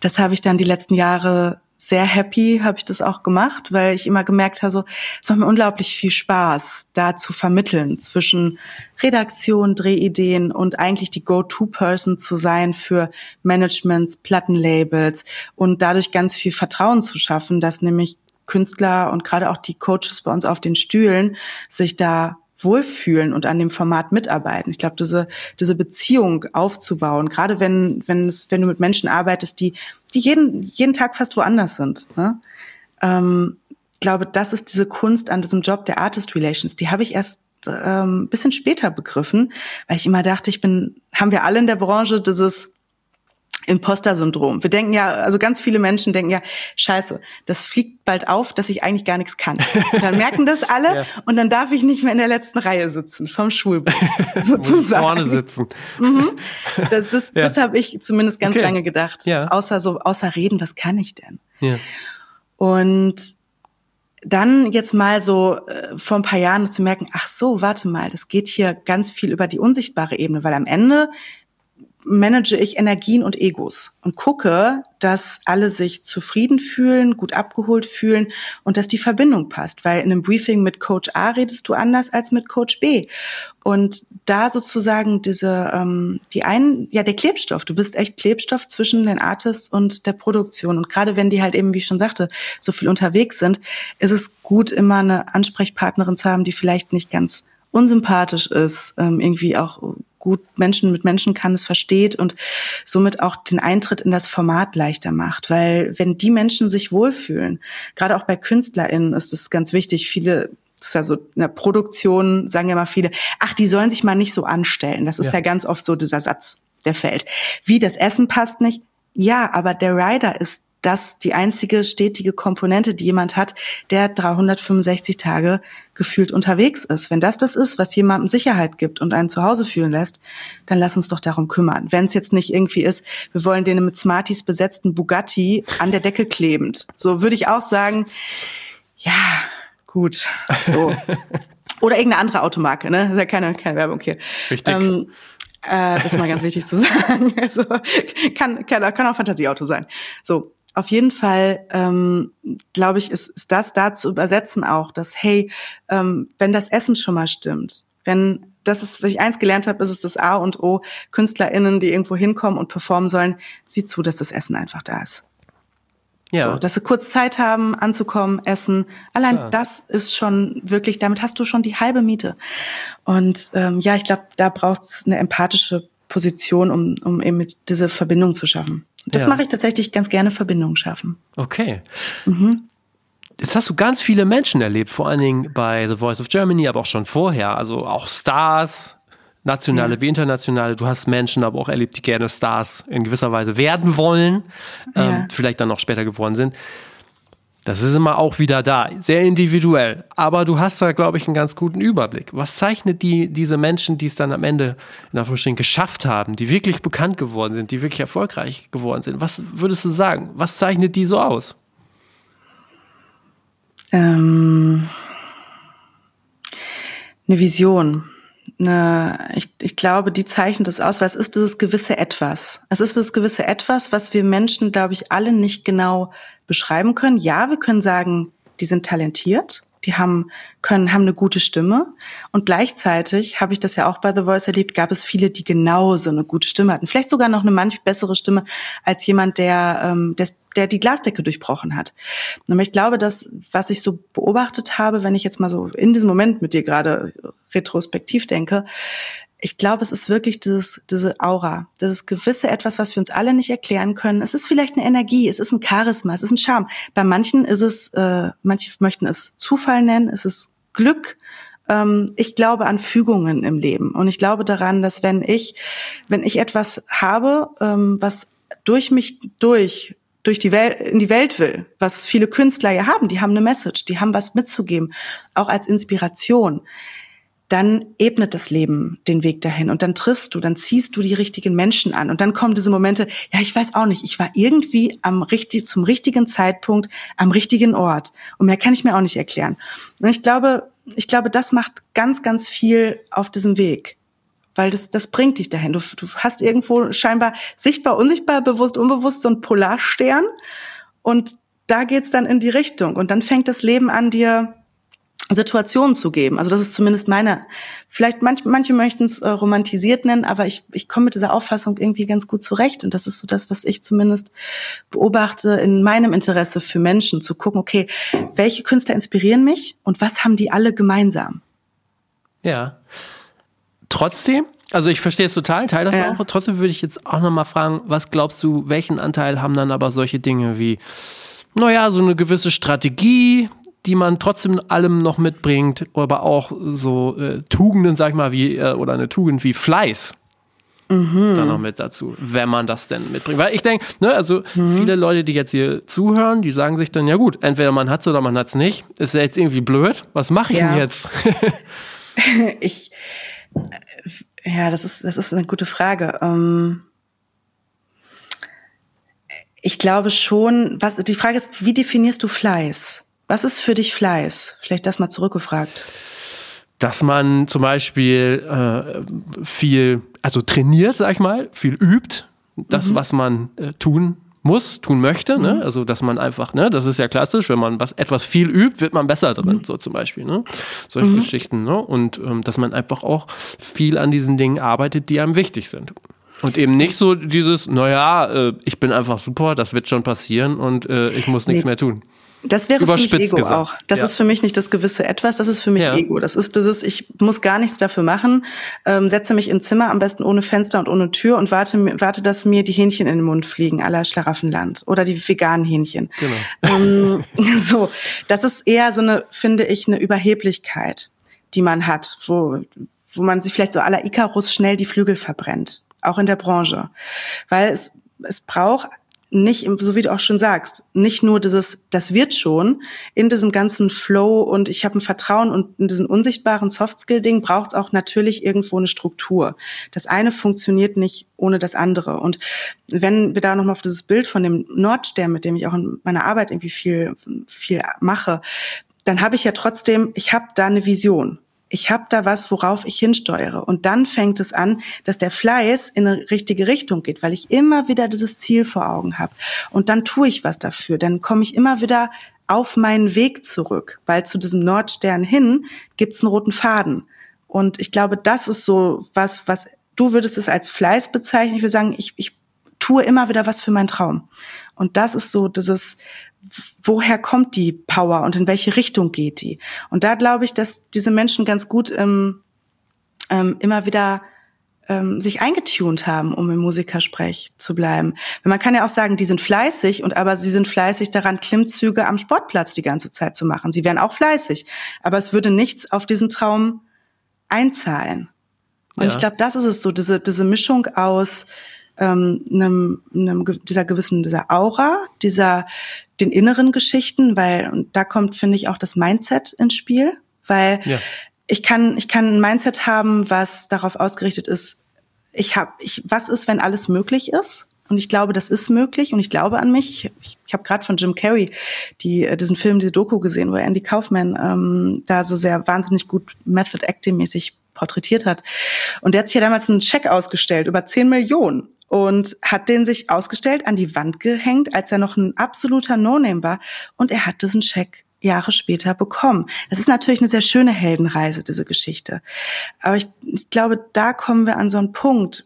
das habe ich dann die letzten Jahre sehr happy habe ich das auch gemacht, weil ich immer gemerkt habe, so, es macht mir unglaublich viel Spaß, da zu vermitteln zwischen Redaktion, Drehideen und eigentlich die Go-To-Person zu sein für Managements, Plattenlabels und dadurch ganz viel Vertrauen zu schaffen, dass nämlich Künstler und gerade auch die Coaches bei uns auf den Stühlen sich da wohlfühlen und an dem Format mitarbeiten. Ich glaube, diese, diese Beziehung aufzubauen, gerade wenn, wenn, es, wenn du mit Menschen arbeitest, die, die jeden, jeden Tag fast woanders sind. Ne? Ähm, glaube, das ist diese Kunst an diesem Job der Artist Relations. Die habe ich erst ähm, bisschen später begriffen, weil ich immer dachte, ich bin, haben wir alle in der Branche dieses Imposter-Syndrom. Wir denken ja, also ganz viele Menschen denken ja, scheiße, das fliegt bald auf, dass ich eigentlich gar nichts kann. Und dann merken das alle ja. und dann darf ich nicht mehr in der letzten Reihe sitzen, vom Schulbus sozusagen. vorne sitzen. Mhm. Das, das, ja. das habe ich zumindest ganz okay. lange gedacht. Ja. Außer so, außer reden, was kann ich denn? Ja. Und dann jetzt mal so äh, vor ein paar Jahren zu merken, ach so, warte mal, das geht hier ganz viel über die unsichtbare Ebene, weil am Ende manage ich Energien und Egos und gucke, dass alle sich zufrieden fühlen, gut abgeholt fühlen und dass die Verbindung passt. Weil in einem Briefing mit Coach A redest du anders als mit Coach B. Und da sozusagen diese, ähm, die einen, ja, der Klebstoff, du bist echt Klebstoff zwischen den Artists und der Produktion. Und gerade wenn die halt eben, wie ich schon sagte, so viel unterwegs sind, ist es gut, immer eine Ansprechpartnerin zu haben, die vielleicht nicht ganz unsympathisch ist, ähm, irgendwie auch gut Menschen mit Menschen kann, es versteht und somit auch den Eintritt in das Format leichter macht. Weil wenn die Menschen sich wohlfühlen, gerade auch bei KünstlerInnen ist es ganz wichtig, viele das ist ja so in der Produktion, sagen ja mal viele, ach, die sollen sich mal nicht so anstellen. Das ist ja, ja ganz oft so dieser Satz, der fällt. Wie das Essen passt nicht. Ja, aber der Rider ist das die einzige stetige Komponente, die jemand hat, der 365 Tage gefühlt unterwegs ist. Wenn das das ist, was jemandem Sicherheit gibt und einen zu Hause fühlen lässt, dann lass uns doch darum kümmern. Wenn es jetzt nicht irgendwie ist, wir wollen den mit Smarties besetzten Bugatti an der Decke klebend. So würde ich auch sagen, ja, gut. So. Oder irgendeine andere Automarke, ne? Das ist ja keine, keine Werbung hier. Richtig. Ähm, äh, das ist mal ganz wichtig zu sagen. Also, kann, kann, kann auch Fantasieauto sein. So, auf jeden Fall, ähm, glaube ich, ist, ist das da zu übersetzen auch, dass, hey, ähm, wenn das Essen schon mal stimmt, wenn das ist, was ich eins gelernt habe, ist es das A und O, KünstlerInnen, die irgendwo hinkommen und performen sollen, sieh zu, dass das Essen einfach da ist. Ja. So, dass sie kurz Zeit haben, anzukommen, essen. Allein Klar. das ist schon wirklich, damit hast du schon die halbe Miete. Und ähm, ja, ich glaube, da braucht es eine empathische Position, um, um eben diese Verbindung zu schaffen. Das ja. mache ich tatsächlich ganz gerne, Verbindungen schaffen. Okay. Mhm. Jetzt hast du ganz viele Menschen erlebt, vor allen Dingen bei The Voice of Germany, aber auch schon vorher. Also auch Stars, nationale ja. wie internationale. Du hast Menschen aber auch erlebt, die gerne Stars in gewisser Weise werden wollen, ja. ähm, vielleicht dann noch später geworden sind. Das ist immer auch wieder da, sehr individuell. Aber du hast da, glaube ich, einen ganz guten Überblick. Was zeichnet die, diese Menschen, die es dann am Ende in Anführungsstrichen geschafft haben, die wirklich bekannt geworden sind, die wirklich erfolgreich geworden sind? Was würdest du sagen? Was zeichnet die so aus? Ähm, eine Vision. Eine, ich, ich glaube, die zeichnet das aus, weil es ist dieses gewisse Etwas. Es ist das gewisse Etwas, was wir Menschen, glaube ich, alle nicht genau beschreiben können. Ja, wir können sagen, die sind talentiert, die haben können haben eine gute Stimme und gleichzeitig habe ich das ja auch bei The Voice erlebt, gab es viele, die genauso eine gute Stimme hatten, vielleicht sogar noch eine manch bessere Stimme als jemand, der ähm, der, der die Glasdecke durchbrochen hat. Aber ich glaube, dass was ich so beobachtet habe, wenn ich jetzt mal so in diesem Moment mit dir gerade retrospektiv denke, ich glaube, es ist wirklich dieses, diese Aura, dieses gewisse etwas, was wir uns alle nicht erklären können. Es ist vielleicht eine Energie, es ist ein Charisma, es ist ein Charme. Bei manchen ist es, äh, manche möchten es Zufall nennen, es ist Glück. Ähm, ich glaube an Fügungen im Leben und ich glaube daran, dass wenn ich, wenn ich etwas habe, ähm, was durch mich durch durch die Welt, in die Welt will, was viele Künstler ja haben, die haben eine Message, die haben was mitzugeben, auch als Inspiration dann ebnet das Leben den Weg dahin und dann triffst du, dann ziehst du die richtigen Menschen an und dann kommen diese Momente, ja, ich weiß auch nicht, ich war irgendwie am richtig, zum richtigen Zeitpunkt am richtigen Ort und mehr kann ich mir auch nicht erklären. Und ich glaube, ich glaube, das macht ganz, ganz viel auf diesem Weg. Weil das, das bringt dich dahin. Du, du hast irgendwo scheinbar sichtbar, unsichtbar, bewusst, unbewusst so einen Polarstern und da geht's dann in die Richtung. Und dann fängt das Leben an, dir Situationen zu geben. Also das ist zumindest meine, vielleicht manch, manche möchten es äh, romantisiert nennen, aber ich, ich komme mit dieser Auffassung irgendwie ganz gut zurecht. Und das ist so das, was ich zumindest beobachte in meinem Interesse für Menschen, zu gucken, okay, welche Künstler inspirieren mich und was haben die alle gemeinsam? Ja. Trotzdem, also ich verstehe es total, teile das ja. auch. Trotzdem würde ich jetzt auch nochmal fragen, was glaubst du, welchen Anteil haben dann aber solche Dinge wie naja, so eine gewisse Strategie, die man trotzdem allem noch mitbringt, aber auch so äh, Tugenden, sag ich mal, wie, äh, oder eine Tugend wie Fleiß. Mhm. Dann noch mit dazu, wenn man das denn mitbringt. Weil ich denke, ne, also mhm. viele Leute, die jetzt hier zuhören, die sagen sich dann, ja gut, entweder man hat es oder man hat es nicht. Ist ja jetzt irgendwie blöd. Was mache ich ja. denn jetzt? ich, äh, ja, das ist, das ist eine gute Frage. Ähm ich glaube schon, was, die Frage ist, wie definierst du Fleiß? Was ist für dich Fleiß? Vielleicht das mal zurückgefragt. Dass man zum Beispiel äh, viel, also trainiert, sag ich mal, viel übt, das, mhm. was man äh, tun muss, tun möchte, ne? mhm. ne? Also, dass man einfach, ne, das ist ja klassisch, wenn man was etwas viel übt, wird man besser drin, mhm. so zum Beispiel, ne? Solche mhm. Geschichten, ne? Und ähm, dass man einfach auch viel an diesen Dingen arbeitet, die einem wichtig sind. Und eben nicht so dieses, naja, äh, ich bin einfach super, das wird schon passieren und äh, ich muss nichts nee. mehr tun. Das wäre für mich Ego gesagt. auch. Das ja. ist für mich nicht das gewisse Etwas, das ist für mich ja. Ego. Das ist dieses, ich muss gar nichts dafür machen, ähm, setze mich im Zimmer, am besten ohne Fenster und ohne Tür und warte, warte, dass mir die Hähnchen in den Mund fliegen, aller Schlaraffenland. Oder die veganen Hähnchen. Genau. Ähm, so, das ist eher so eine, finde ich, eine Überheblichkeit, die man hat, wo, wo man sich vielleicht so aller Icarus schnell die Flügel verbrennt auch in der Branche. Weil es, es braucht nicht, so wie du auch schon sagst, nicht nur dieses, das wird schon, in diesem ganzen Flow und ich habe ein Vertrauen und in diesem unsichtbaren Softskill-Ding braucht es auch natürlich irgendwo eine Struktur. Das eine funktioniert nicht ohne das andere. Und wenn wir da nochmal auf dieses Bild von dem Nordstern, mit dem ich auch in meiner Arbeit irgendwie viel, viel mache, dann habe ich ja trotzdem, ich habe da eine Vision ich habe da was, worauf ich hinsteuere. Und dann fängt es an, dass der Fleiß in eine richtige Richtung geht, weil ich immer wieder dieses Ziel vor Augen habe. Und dann tue ich was dafür. Dann komme ich immer wieder auf meinen Weg zurück, weil zu diesem Nordstern hin gibt es einen roten Faden. Und ich glaube, das ist so was, was du würdest es als Fleiß bezeichnen. Ich würde sagen, ich, ich tue immer wieder was für meinen Traum. Und das ist so dieses, woher kommt die Power und in welche Richtung geht die? Und da glaube ich, dass diese Menschen ganz gut ähm, ähm, immer wieder ähm, sich eingetunt haben, um im Musikersprech zu bleiben. Man kann ja auch sagen, die sind fleißig und aber sie sind fleißig daran, Klimmzüge am Sportplatz die ganze Zeit zu machen. Sie wären auch fleißig, aber es würde nichts auf diesen Traum einzahlen. Und ja. ich glaube, das ist es so, diese, diese Mischung aus ähm, einem, einem, dieser gewissen, dieser Aura, dieser, den inneren Geschichten, weil, und da kommt, finde ich, auch das Mindset ins Spiel, weil ja. ich kann, ich kann ein Mindset haben, was darauf ausgerichtet ist, ich habe, ich, was ist, wenn alles möglich ist? Und ich glaube, das ist möglich und ich glaube an mich. Ich, ich, ich habe gerade von Jim Carrey die, äh, diesen Film, diese Doku gesehen, wo Andy Kaufman ähm, da so sehr wahnsinnig gut Method Acting mäßig porträtiert hat. Und der hat sich ja damals einen Check ausgestellt über 10 Millionen und hat den sich ausgestellt, an die Wand gehängt, als er noch ein absoluter No-Name war. Und er hat diesen Scheck Jahre später bekommen. Das ist natürlich eine sehr schöne Heldenreise, diese Geschichte. Aber ich, ich glaube, da kommen wir an so einen Punkt,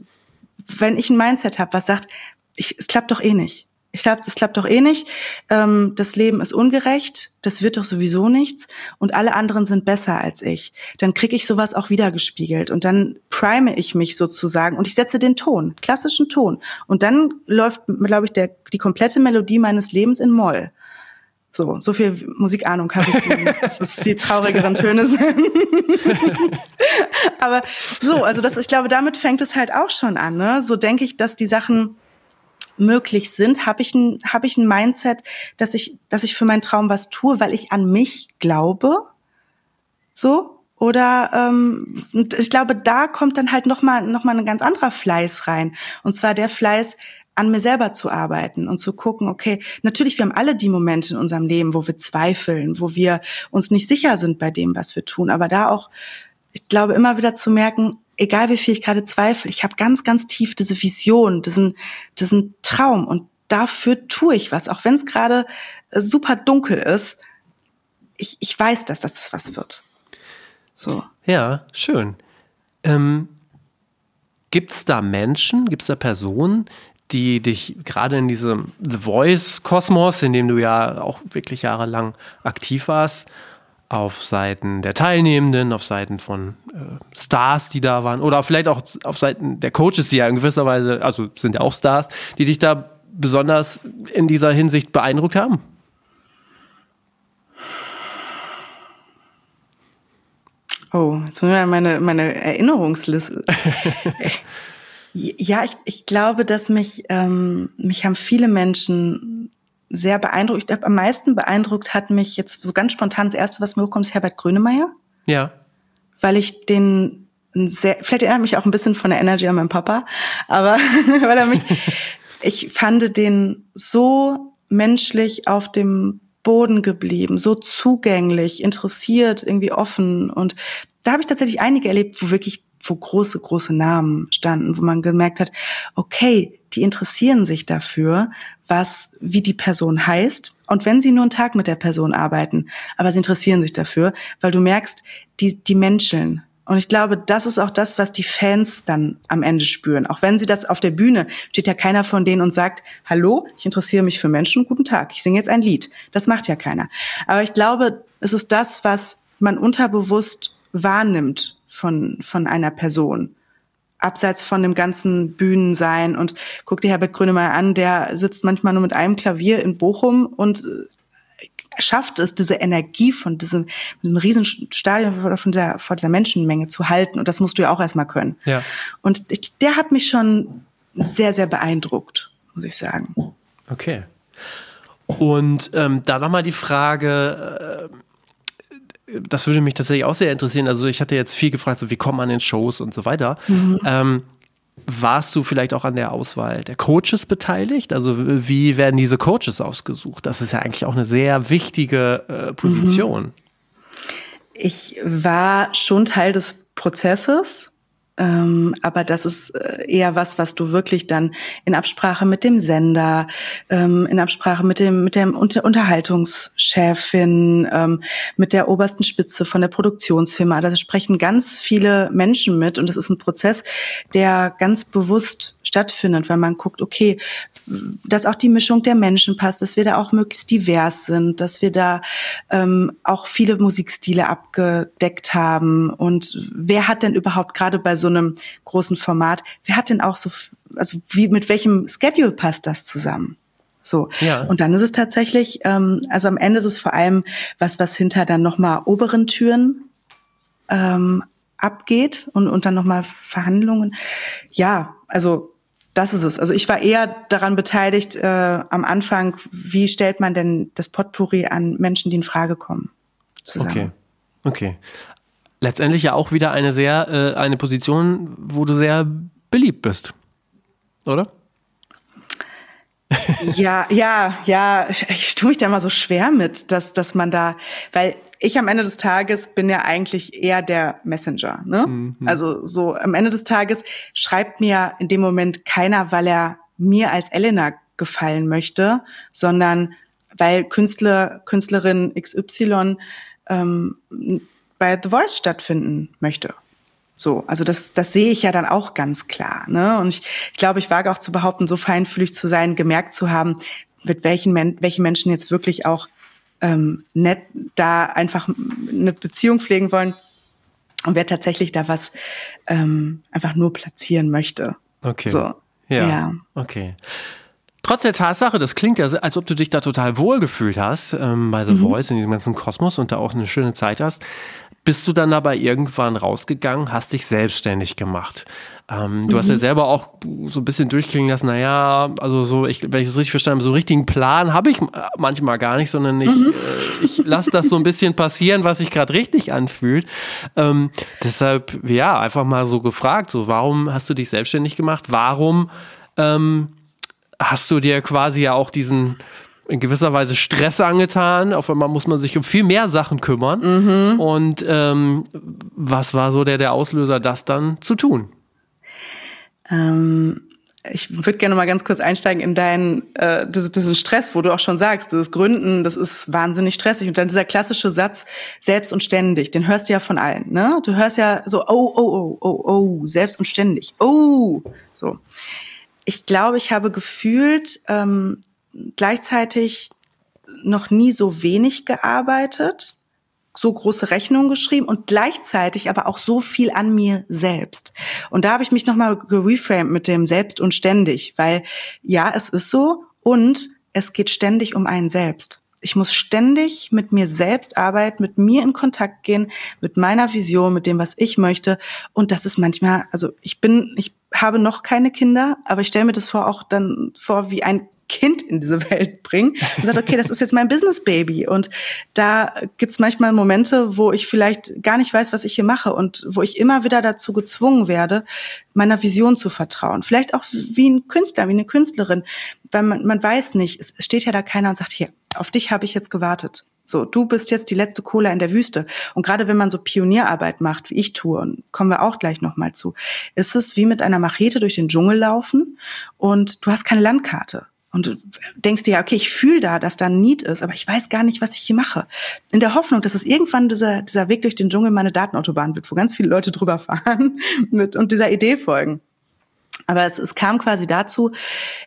wenn ich ein Mindset habe, was sagt, ich, es klappt doch eh nicht. Ich glaube, das klappt doch eh nicht. Ähm, das Leben ist ungerecht, das wird doch sowieso nichts und alle anderen sind besser als ich. Dann kriege ich sowas auch wieder gespiegelt und dann prime ich mich sozusagen und ich setze den Ton, klassischen Ton. Und dann läuft, glaube ich, der, die komplette Melodie meines Lebens in Moll. So, so viel Musikahnung habe ich zumindest, dass es die traurigeren Töne sind. Aber so, also das, ich glaube, damit fängt es halt auch schon an. Ne? So denke ich, dass die Sachen möglich sind, habe ich ein habe ich ein Mindset, dass ich dass ich für meinen Traum was tue, weil ich an mich glaube, so? Oder ähm, ich glaube, da kommt dann halt noch mal noch mal ein ganz anderer Fleiß rein. Und zwar der Fleiß an mir selber zu arbeiten und zu gucken, okay, natürlich, wir haben alle die Momente in unserem Leben, wo wir zweifeln, wo wir uns nicht sicher sind bei dem, was wir tun, aber da auch, ich glaube, immer wieder zu merken, egal wie viel ich gerade zweifle, ich habe ganz, ganz tief diese Vision, diesen, diesen Traum und dafür tue ich was, auch wenn es gerade äh, super dunkel ist. Ich, ich weiß, dass das, was wird. So. Ja, schön. Ähm, gibt es da Menschen, gibt es da Personen, die dich gerade in diesem The Voice-Kosmos, in dem du ja auch wirklich jahrelang aktiv warst, auf Seiten der Teilnehmenden, auf Seiten von äh, Stars, die da waren, oder vielleicht auch auf Seiten der Coaches, die ja in gewisser Weise, also sind ja auch Stars, die dich da besonders in dieser Hinsicht beeindruckt haben? Oh, jetzt muss ich meine, meine Erinnerungsliste. ja, ich, ich glaube, dass mich, ähm, mich haben viele Menschen sehr beeindruckt. Ich glaube, am meisten beeindruckt hat mich jetzt so ganz spontan das erste, was mir hochkommt, ist Herbert Grönemeyer. Ja. Weil ich den sehr, vielleicht erinnert mich auch ein bisschen von der Energy an meinen Papa, aber weil er mich, ich fand den so menschlich auf dem Boden geblieben, so zugänglich, interessiert, irgendwie offen. Und da habe ich tatsächlich einige erlebt, wo wirklich, wo große, große Namen standen, wo man gemerkt hat, okay, die interessieren sich dafür, was, wie die Person heißt. Und wenn sie nur einen Tag mit der Person arbeiten, aber sie interessieren sich dafür, weil du merkst, die, die Menschen, und ich glaube, das ist auch das, was die Fans dann am Ende spüren. Auch wenn sie das auf der Bühne, steht ja keiner von denen und sagt, hallo, ich interessiere mich für Menschen, guten Tag, ich singe jetzt ein Lied. Das macht ja keiner. Aber ich glaube, es ist das, was man unterbewusst wahrnimmt von, von einer Person abseits von dem ganzen Bühnensein. Und guck dir Herbert Grönemeyer an, der sitzt manchmal nur mit einem Klavier in Bochum und äh, schafft es, diese Energie von diesem, diesem riesen Stadion von der, vor dieser Menschenmenge zu halten. Und das musst du ja auch erstmal können. Ja. Und ich, der hat mich schon sehr, sehr beeindruckt, muss ich sagen. Okay. Und ähm, da nochmal die Frage, äh, das würde mich tatsächlich auch sehr interessieren. Also ich hatte jetzt viel gefragt, so wie kommt man in Shows und so weiter. Mhm. Ähm, warst du vielleicht auch an der Auswahl der Coaches beteiligt? Also wie werden diese Coaches ausgesucht? Das ist ja eigentlich auch eine sehr wichtige äh, Position. Mhm. Ich war schon Teil des Prozesses. Ähm, aber das ist äh, eher was, was du wirklich dann in Absprache mit dem Sender, ähm, in Absprache mit dem mit der Unter Unterhaltungschefin, ähm, mit der obersten Spitze von der Produktionsfirma. Da sprechen ganz viele Menschen mit und das ist ein Prozess, der ganz bewusst stattfindet, weil man guckt, okay, dass auch die Mischung der Menschen passt, dass wir da auch möglichst divers sind, dass wir da ähm, auch viele Musikstile abgedeckt haben. Und wer hat denn überhaupt gerade bei so einem großen Format, wer hat denn auch so, also wie mit welchem Schedule passt das zusammen? So. Ja. Und dann ist es tatsächlich, ähm, also am Ende ist es vor allem was, was hinter dann nochmal oberen Türen ähm, abgeht und, und dann nochmal Verhandlungen. Ja, also das ist es. Also ich war eher daran beteiligt äh, am Anfang, wie stellt man denn das Potpourri an Menschen, die in Frage kommen, zusammen. Okay, okay. Letztendlich ja auch wieder eine sehr, äh, eine Position, wo du sehr beliebt bist, oder? ja, ja, ja, ich tue mich da mal so schwer mit, dass, dass man da, weil ich am Ende des Tages bin ja eigentlich eher der Messenger. Ne? Mhm. Also so am Ende des Tages schreibt mir in dem Moment keiner, weil er mir als Elena gefallen möchte, sondern weil Künstler, Künstlerin XY ähm, bei The Voice stattfinden möchte. So, also das, das sehe ich ja dann auch ganz klar. Ne? Und ich, ich glaube, ich wage auch zu behaupten, so feinfühlig zu sein, gemerkt zu haben, mit welchen Men welche Menschen jetzt wirklich auch ähm, nett da einfach eine Beziehung pflegen wollen und wer tatsächlich da was ähm, einfach nur platzieren möchte. Okay. So. Ja. ja. Okay. Trotz der Tatsache, das klingt ja, als ob du dich da total wohlgefühlt hast ähm, bei The mhm. Voice in diesem ganzen Kosmos und da auch eine schöne Zeit hast, bist du dann dabei irgendwann rausgegangen, hast dich selbstständig gemacht. Ähm, du mhm. hast ja mhm. selber auch so ein bisschen durchklingen lassen, naja, also so, ich, wenn ich das richtig verstanden habe, so einen richtigen Plan habe ich manchmal gar nicht, sondern ich, mhm. äh, ich lasse das so ein bisschen passieren, was sich gerade richtig anfühlt. Ähm, deshalb, ja, einfach mal so gefragt, so, warum hast du dich selbstständig gemacht? Warum ähm, hast du dir quasi ja auch diesen in gewisser Weise Stress angetan. Auf einmal muss man sich um viel mehr Sachen kümmern. Mhm. Und ähm, was war so der, der Auslöser, das dann zu tun? Ähm, ich würde gerne mal ganz kurz einsteigen in deinen äh, diesen Stress, wo du auch schon sagst, das Gründen, das ist wahnsinnig stressig. Und dann dieser klassische Satz, selbst und ständig, den hörst du ja von allen. Ne? Du hörst ja so, oh, oh, oh, oh, oh, selbst und ständig. Oh, so. Ich glaube, ich habe gefühlt ähm, gleichzeitig noch nie so wenig gearbeitet so große Rechnungen geschrieben und gleichzeitig aber auch so viel an mir selbst. Und da habe ich mich nochmal gereframed mit dem selbst und ständig, weil ja, es ist so und es geht ständig um einen selbst. Ich muss ständig mit mir selbst arbeiten, mit mir in Kontakt gehen, mit meiner Vision, mit dem, was ich möchte. Und das ist manchmal, also ich bin, ich habe noch keine Kinder, aber ich stelle mir das vor auch dann vor wie ein Kind in diese Welt bringen und sagt, okay, das ist jetzt mein Business Baby. Und da gibt's manchmal Momente, wo ich vielleicht gar nicht weiß, was ich hier mache und wo ich immer wieder dazu gezwungen werde, meiner Vision zu vertrauen. Vielleicht auch wie ein Künstler, wie eine Künstlerin, weil man, man weiß nicht, es steht ja da keiner und sagt, hier, auf dich habe ich jetzt gewartet. So, du bist jetzt die letzte Cola in der Wüste. Und gerade wenn man so Pionierarbeit macht, wie ich tue, und kommen wir auch gleich nochmal zu, ist es wie mit einer Machete durch den Dschungel laufen und du hast keine Landkarte. Und du denkst dir ja, okay, ich fühle da, dass da ein Need ist, aber ich weiß gar nicht, was ich hier mache. In der Hoffnung, dass es irgendwann dieser, dieser Weg durch den Dschungel meine Datenautobahn wird, wo ganz viele Leute drüber fahren mit, und dieser Idee folgen. Aber es, es kam quasi dazu,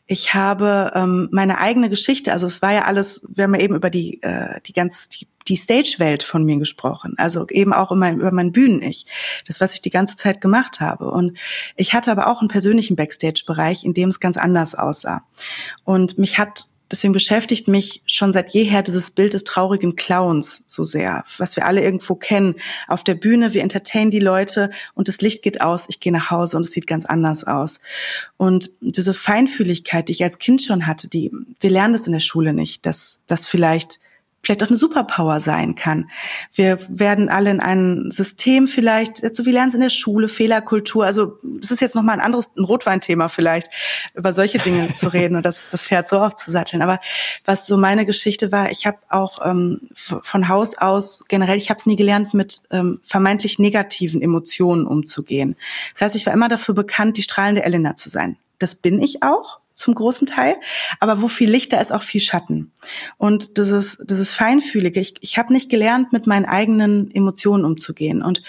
ich habe ähm, meine eigene Geschichte, also es war ja alles, wir haben ja eben über die, äh, die ganz, die, die Stage-Welt von mir gesprochen, also eben auch über mein, über mein Bühnen-Ich, das, was ich die ganze Zeit gemacht habe. Und ich hatte aber auch einen persönlichen Backstage-Bereich, in dem es ganz anders aussah. Und mich hat deswegen beschäftigt mich schon seit jeher dieses Bild des traurigen Clowns so sehr, was wir alle irgendwo kennen. Auf der Bühne, wir entertainen die Leute und das Licht geht aus, ich gehe nach Hause und es sieht ganz anders aus. Und diese Feinfühligkeit, die ich als Kind schon hatte, die, wir lernen das in der Schule nicht, dass das vielleicht vielleicht auch eine Superpower sein kann. Wir werden alle in ein System vielleicht, so wie lernen es in der Schule, Fehlerkultur, also das ist jetzt nochmal ein anderes, ein Rotweinthema vielleicht, über solche Dinge zu reden und das, das Pferd so aufzusatteln. Aber was so meine Geschichte war, ich habe auch ähm, von Haus aus generell, ich habe es nie gelernt, mit ähm, vermeintlich negativen Emotionen umzugehen. Das heißt, ich war immer dafür bekannt, die strahlende Elena zu sein. Das bin ich auch zum großen Teil. Aber wo viel Licht, da ist auch viel Schatten. Und das ist, das ist feinfühlige. Ich, ich habe nicht gelernt, mit meinen eigenen Emotionen umzugehen. Und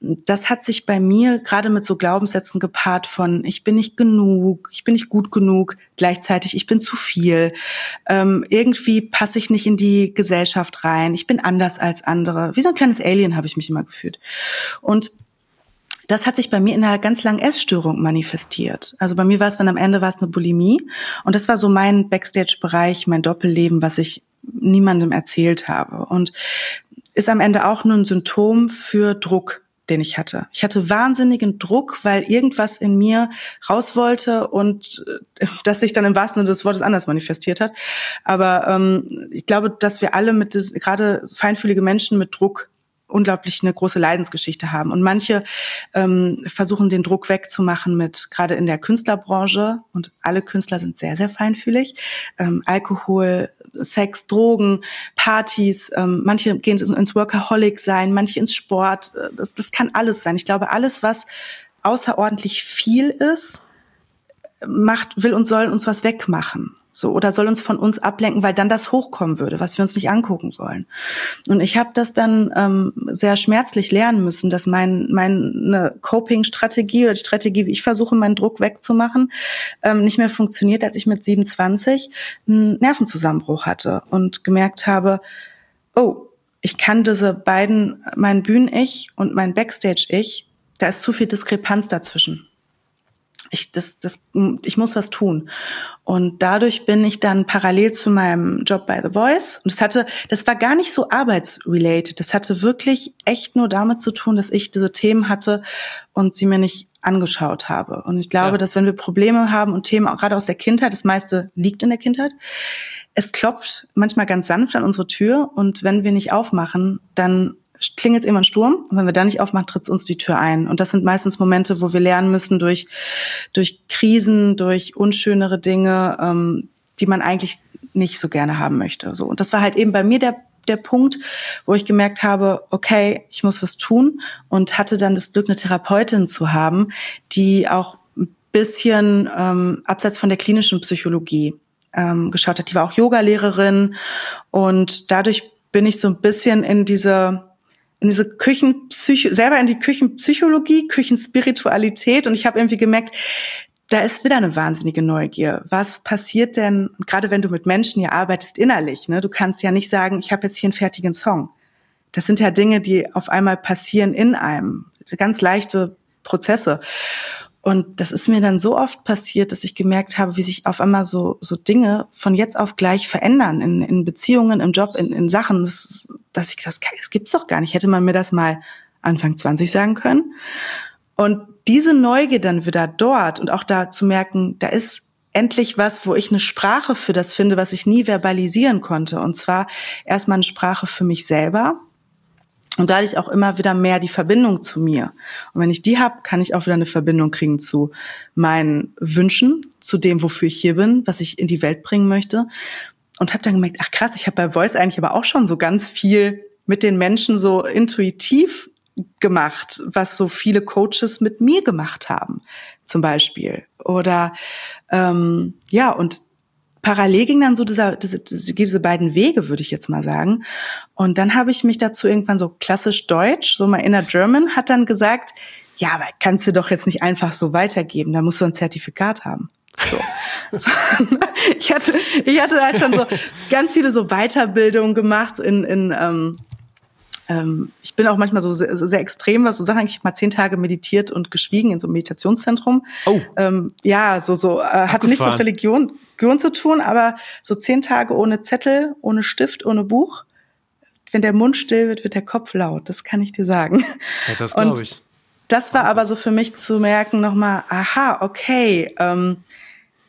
das hat sich bei mir gerade mit so Glaubenssätzen gepaart von ich bin nicht genug, ich bin nicht gut genug, gleichzeitig ich bin zu viel, ähm, irgendwie passe ich nicht in die Gesellschaft rein, ich bin anders als andere. Wie so ein kleines Alien habe ich mich immer gefühlt. Und das hat sich bei mir in einer ganz langen Essstörung manifestiert. Also bei mir war es dann am Ende war es eine Bulimie und das war so mein Backstage-Bereich, mein Doppelleben, was ich niemandem erzählt habe und ist am Ende auch nur ein Symptom für Druck, den ich hatte. Ich hatte wahnsinnigen Druck, weil irgendwas in mir raus wollte und äh, das sich dann im wahrsten Sinne des Wortes anders manifestiert hat. Aber ähm, ich glaube, dass wir alle mit gerade feinfühlige Menschen mit Druck unglaublich eine große Leidensgeschichte haben. Und manche ähm, versuchen den Druck wegzumachen mit, gerade in der Künstlerbranche, und alle Künstler sind sehr, sehr feinfühlig, ähm, Alkohol, Sex, Drogen, Partys, ähm, manche gehen ins Workaholic sein, manche ins Sport, das, das kann alles sein. Ich glaube, alles, was außerordentlich viel ist, macht, will und soll uns was wegmachen. So, oder soll uns von uns ablenken, weil dann das hochkommen würde, was wir uns nicht angucken wollen. Und ich habe das dann ähm, sehr schmerzlich lernen müssen, dass mein, meine Coping-Strategie oder die Strategie, wie ich versuche, meinen Druck wegzumachen, ähm, nicht mehr funktioniert, als ich mit 27 einen Nervenzusammenbruch hatte und gemerkt habe, oh, ich kann diese beiden, mein Bühnen-Ich und mein Backstage-Ich, da ist zu viel Diskrepanz dazwischen ich, das, das, ich muss was tun. Und dadurch bin ich dann parallel zu meinem Job bei The Voice. Und das hatte, das war gar nicht so arbeitsrelated. Das hatte wirklich echt nur damit zu tun, dass ich diese Themen hatte und sie mir nicht angeschaut habe. Und ich glaube, ja. dass wenn wir Probleme haben und Themen auch gerade aus der Kindheit, das meiste liegt in der Kindheit, es klopft manchmal ganz sanft an unsere Tür und wenn wir nicht aufmachen, dann klingelt immer ein Sturm und wenn wir da nicht aufmachen, tritt uns die Tür ein. Und das sind meistens Momente, wo wir lernen müssen durch, durch Krisen, durch unschönere Dinge, ähm, die man eigentlich nicht so gerne haben möchte. So. Und das war halt eben bei mir der der Punkt, wo ich gemerkt habe, okay, ich muss was tun und hatte dann das Glück, eine Therapeutin zu haben, die auch bisschen ähm, abseits von der klinischen Psychologie ähm, geschaut hat. Die war auch Yogalehrerin und dadurch bin ich so ein bisschen in diese in diese Küchenpsycho selber in die Küchenpsychologie, Küchenspiritualität und ich habe irgendwie gemerkt, da ist wieder eine wahnsinnige Neugier. Was passiert denn, gerade wenn du mit Menschen hier arbeitest, innerlich? Ne? Du kannst ja nicht sagen, ich habe jetzt hier einen fertigen Song. Das sind ja Dinge, die auf einmal passieren in einem. Ganz leichte Prozesse. Und das ist mir dann so oft passiert, dass ich gemerkt habe, wie sich auf einmal so, so Dinge von jetzt auf gleich verändern in, in Beziehungen, im Job, in, in Sachen, das, dass ich das, das gibt's doch gar nicht. Hätte man mir das mal Anfang 20 sagen können. Und diese Neugier dann wieder dort und auch da zu merken, da ist endlich was, wo ich eine Sprache für das finde, was ich nie verbalisieren konnte. Und zwar erstmal eine Sprache für mich selber, und dadurch auch immer wieder mehr die Verbindung zu mir. Und wenn ich die habe, kann ich auch wieder eine Verbindung kriegen zu meinen Wünschen, zu dem, wofür ich hier bin, was ich in die Welt bringen möchte. Und habe dann gemerkt, ach krass, ich habe bei Voice eigentlich aber auch schon so ganz viel mit den Menschen so intuitiv gemacht, was so viele Coaches mit mir gemacht haben, zum Beispiel. Oder ähm, ja, und parallel ging dann so dieser, diese, diese beiden Wege, würde ich jetzt mal sagen. Und dann habe ich mich dazu irgendwann so klassisch deutsch, so mal inner German, hat dann gesagt, ja, aber kannst du doch jetzt nicht einfach so weitergeben, da musst du ein Zertifikat haben. So. ich hatte, ich hatte halt schon so ganz viele so Weiterbildungen gemacht in, in ähm, ähm, ich bin auch manchmal so sehr, sehr extrem, was so Sachen. Ich habe mal zehn Tage meditiert und geschwiegen in so einem Meditationszentrum. Oh. Ähm, ja, so, so, äh, hatte nichts mit Religion, Religion zu tun, aber so zehn Tage ohne Zettel, ohne Stift, ohne Buch. Wenn der Mund still wird, wird der Kopf laut. Das kann ich dir sagen. Ja, das glaube ich. Das war aber so für mich zu merken nochmal, aha, okay, ähm,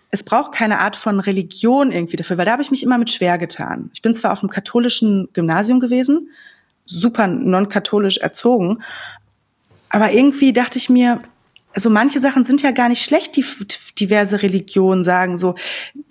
es braucht keine Art von Religion irgendwie dafür, weil da habe ich mich immer mit schwer getan. Ich bin zwar auf einem katholischen Gymnasium gewesen, super non-katholisch erzogen. Aber irgendwie dachte ich mir, also manche Sachen sind ja gar nicht schlecht, die diverse Religionen sagen so,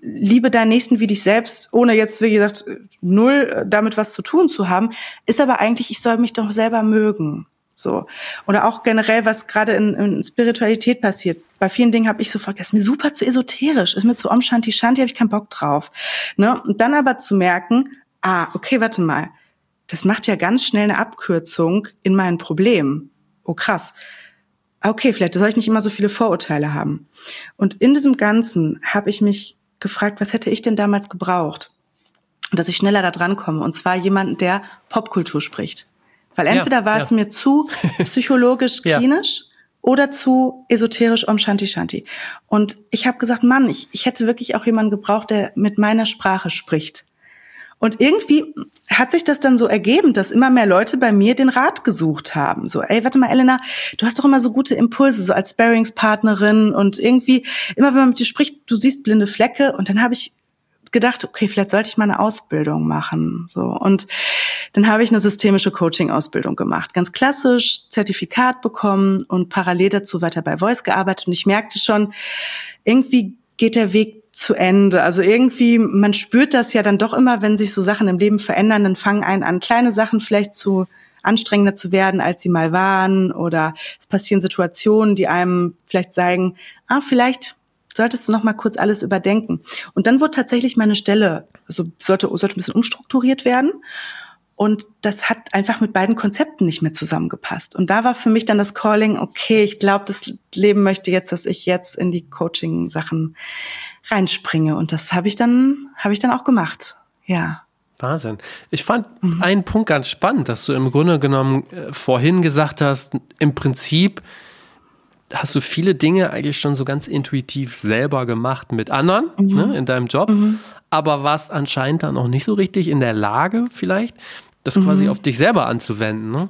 liebe deinen Nächsten wie dich selbst, ohne jetzt, wie gesagt, null damit was zu tun zu haben, ist aber eigentlich, ich soll mich doch selber mögen. So. Oder auch generell, was gerade in, in Spiritualität passiert. Bei vielen Dingen habe ich sofort, das ist mir super zu esoterisch, ist mir zu Om Shanti Shanti, habe ich keinen Bock drauf. Ne? Und dann aber zu merken, ah, okay, warte mal, das macht ja ganz schnell eine Abkürzung in mein Problem. Oh krass. Okay, vielleicht soll ich nicht immer so viele Vorurteile haben. Und in diesem Ganzen habe ich mich gefragt, was hätte ich denn damals gebraucht, dass ich schneller da dran komme. Und zwar jemanden, der Popkultur spricht. Weil entweder ja, war ja. es mir zu psychologisch klinisch ja. oder zu esoterisch um Shanti Shanti. Und ich habe gesagt, Mann, ich, ich hätte wirklich auch jemanden gebraucht, der mit meiner Sprache spricht. Und irgendwie hat sich das dann so ergeben, dass immer mehr Leute bei mir den Rat gesucht haben. So, ey, warte mal, Elena, du hast doch immer so gute Impulse, so als Sparringspartnerin und irgendwie, immer wenn man mit dir spricht, du siehst blinde Flecke und dann habe ich gedacht, okay, vielleicht sollte ich mal eine Ausbildung machen. So und dann habe ich eine systemische Coaching-Ausbildung gemacht, ganz klassisch, Zertifikat bekommen und parallel dazu weiter bei Voice gearbeitet und ich merkte schon, irgendwie geht der Weg zu Ende. Also irgendwie, man spürt das ja dann doch immer, wenn sich so Sachen im Leben verändern, dann fangen einen an, kleine Sachen vielleicht zu anstrengender zu werden, als sie mal waren. Oder es passieren Situationen, die einem vielleicht zeigen, ah, vielleicht solltest du noch mal kurz alles überdenken. Und dann wurde tatsächlich meine Stelle, also sollte, sollte ein bisschen umstrukturiert werden. Und das hat einfach mit beiden Konzepten nicht mehr zusammengepasst. Und da war für mich dann das Calling, okay, ich glaube, das Leben möchte jetzt, dass ich jetzt in die Coaching-Sachen reinspringe. Und das habe ich dann, habe ich dann auch gemacht. Ja. Wahnsinn. Ich fand mhm. einen Punkt ganz spannend, dass du im Grunde genommen äh, vorhin gesagt hast, im Prinzip hast du viele Dinge eigentlich schon so ganz intuitiv selber gemacht mit anderen mhm. ne, in deinem Job, mhm. aber warst anscheinend dann auch nicht so richtig in der Lage, vielleicht, das quasi mhm. auf dich selber anzuwenden. Ne?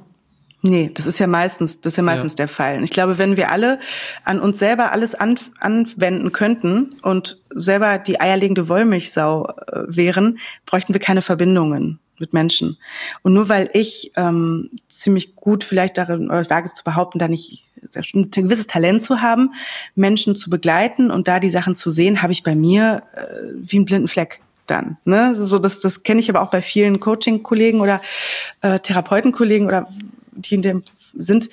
Nee, das ist ja meistens, das ist ja meistens ja. der Fall. Ich glaube, wenn wir alle an uns selber alles an, anwenden könnten und selber die eierlegende Wollmilchsau äh, wären, bräuchten wir keine Verbindungen mit Menschen. Und nur weil ich ähm, ziemlich gut vielleicht darin, oder ich wage es zu behaupten, da nicht ein gewisses Talent zu haben, Menschen zu begleiten und da die Sachen zu sehen, habe ich bei mir äh, wie einen blinden Fleck dann. Ne? So das, das kenne ich aber auch bei vielen Coaching-Kollegen oder äh, Therapeutenkollegen oder die in dem sind,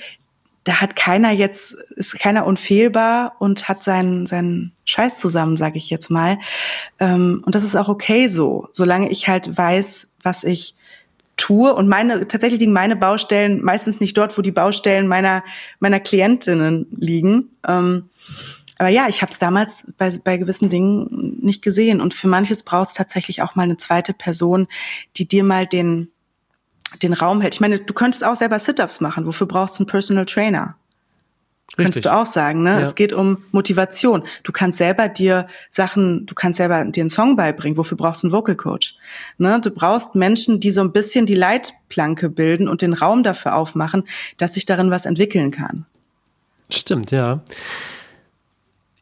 da hat keiner jetzt, ist keiner unfehlbar und hat seinen, seinen Scheiß zusammen, sage ich jetzt mal. Ähm, und das ist auch okay so, solange ich halt weiß, was ich tue. Und meine, tatsächlich liegen meine Baustellen meistens nicht dort, wo die Baustellen meiner, meiner Klientinnen liegen. Ähm, aber ja, ich habe es damals bei, bei gewissen Dingen nicht gesehen. Und für manches braucht es tatsächlich auch mal eine zweite Person, die dir mal den, den Raum hält. Ich meine, du könntest auch selber Sit-ups machen. Wofür brauchst du einen Personal Trainer? Richtig. Könntest du auch sagen, ne? Ja. Es geht um Motivation. Du kannst selber dir Sachen, du kannst selber dir einen Song beibringen. Wofür brauchst du einen Vocal Coach? Ne? Du brauchst Menschen, die so ein bisschen die Leitplanke bilden und den Raum dafür aufmachen, dass sich darin was entwickeln kann. Stimmt, ja.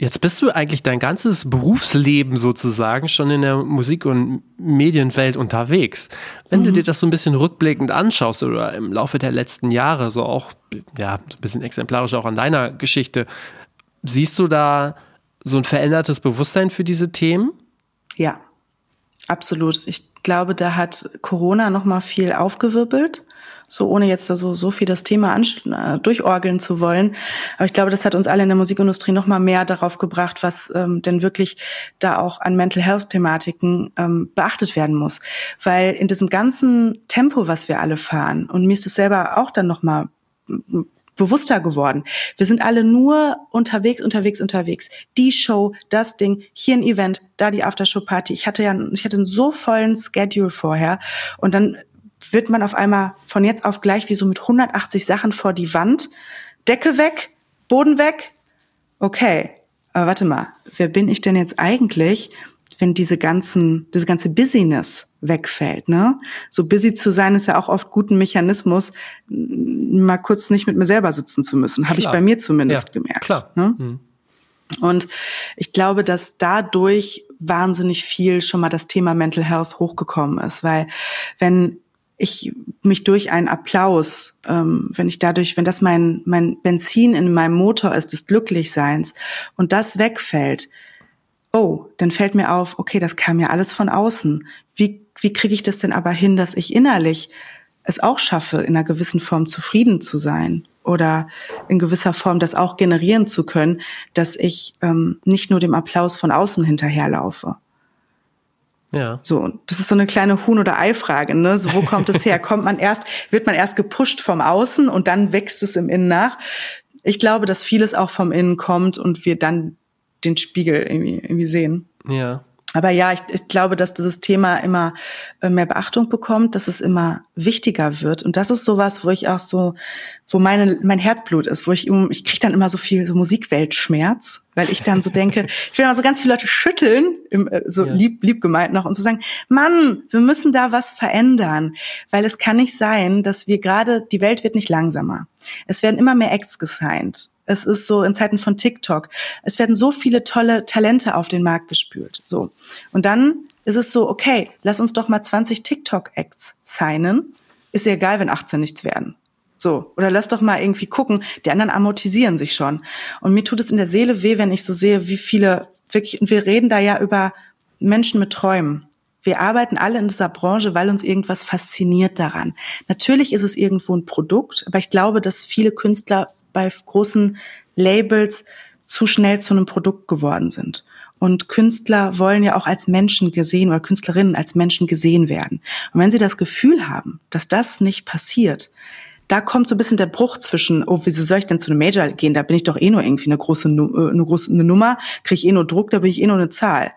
Jetzt bist du eigentlich dein ganzes Berufsleben sozusagen schon in der Musik- und Medienwelt unterwegs. Wenn mhm. du dir das so ein bisschen rückblickend anschaust oder im Laufe der letzten Jahre, so auch, ja, so ein bisschen exemplarisch auch an deiner Geschichte, siehst du da so ein verändertes Bewusstsein für diese Themen? Ja, absolut. Ich glaube, da hat Corona nochmal viel aufgewirbelt so ohne jetzt da so, so viel das Thema äh, durchorgeln zu wollen. Aber ich glaube, das hat uns alle in der Musikindustrie noch mal mehr darauf gebracht, was ähm, denn wirklich da auch an Mental Health Thematiken ähm, beachtet werden muss. Weil in diesem ganzen Tempo, was wir alle fahren, und mir ist es selber auch dann noch mal bewusster geworden. Wir sind alle nur unterwegs, unterwegs, unterwegs. Die Show, das Ding, hier ein Event, da die Aftershow-Party. Ich hatte ja, ich hatte einen so vollen Schedule vorher und dann wird man auf einmal von jetzt auf gleich wie so mit 180 Sachen vor die Wand. Decke weg, Boden weg. Okay, aber warte mal, wer bin ich denn jetzt eigentlich, wenn diese ganzen, diese ganze Busyness wegfällt, ne? So busy zu sein ist ja auch oft gut ein Mechanismus, mal kurz nicht mit mir selber sitzen zu müssen. Habe ich bei mir zumindest ja, gemerkt. Klar. Ne? Mhm. Und ich glaube, dass dadurch wahnsinnig viel schon mal das Thema Mental Health hochgekommen ist, weil wenn ich mich durch einen Applaus, ähm, wenn ich dadurch, wenn das mein, mein Benzin in meinem Motor ist, des Glücklichseins und das wegfällt, oh, dann fällt mir auf, okay, das kam ja alles von außen. Wie, wie kriege ich das denn aber hin, dass ich innerlich es auch schaffe, in einer gewissen Form zufrieden zu sein oder in gewisser Form das auch generieren zu können, dass ich ähm, nicht nur dem Applaus von außen hinterherlaufe. Ja. So, das ist so eine kleine Huhn- oder Ei-Frage, ne? So, wo kommt es her? kommt man erst, wird man erst gepusht vom Außen und dann wächst es im Innen nach? Ich glaube, dass vieles auch vom Innen kommt und wir dann den Spiegel irgendwie, irgendwie sehen. Ja. Aber ja, ich, ich glaube, dass dieses Thema immer äh, mehr Beachtung bekommt, dass es immer wichtiger wird. Und das ist sowas, wo ich auch so, wo meine, mein Herzblut ist, wo ich, ich kriege dann immer so viel so Musikweltschmerz, weil ich dann so denke, ich will immer so ganz viele Leute schütteln, im, äh, so ja. lieb, lieb gemeint noch, und zu so sagen, Mann, wir müssen da was verändern. Weil es kann nicht sein, dass wir gerade, die Welt wird nicht langsamer. Es werden immer mehr Acts gesigned. Es ist so in Zeiten von TikTok. Es werden so viele tolle Talente auf den Markt gespült. So. Und dann ist es so, okay, lass uns doch mal 20 TikTok-Acts signen. Ist ja egal, wenn 18 nichts werden. So. Oder lass doch mal irgendwie gucken. Die anderen amortisieren sich schon. Und mir tut es in der Seele weh, wenn ich so sehe, wie viele wirklich, und wir reden da ja über Menschen mit Träumen. Wir arbeiten alle in dieser Branche, weil uns irgendwas fasziniert daran. Natürlich ist es irgendwo ein Produkt, aber ich glaube, dass viele Künstler bei großen Labels zu schnell zu einem Produkt geworden sind. Und Künstler wollen ja auch als Menschen gesehen oder Künstlerinnen als Menschen gesehen werden. Und wenn sie das Gefühl haben, dass das nicht passiert, da kommt so ein bisschen der Bruch zwischen, oh, wieso soll ich denn zu einem Major gehen? Da bin ich doch eh nur irgendwie eine große, äh, eine große eine Nummer, kriege ich eh nur Druck, da bin ich eh nur eine Zahl.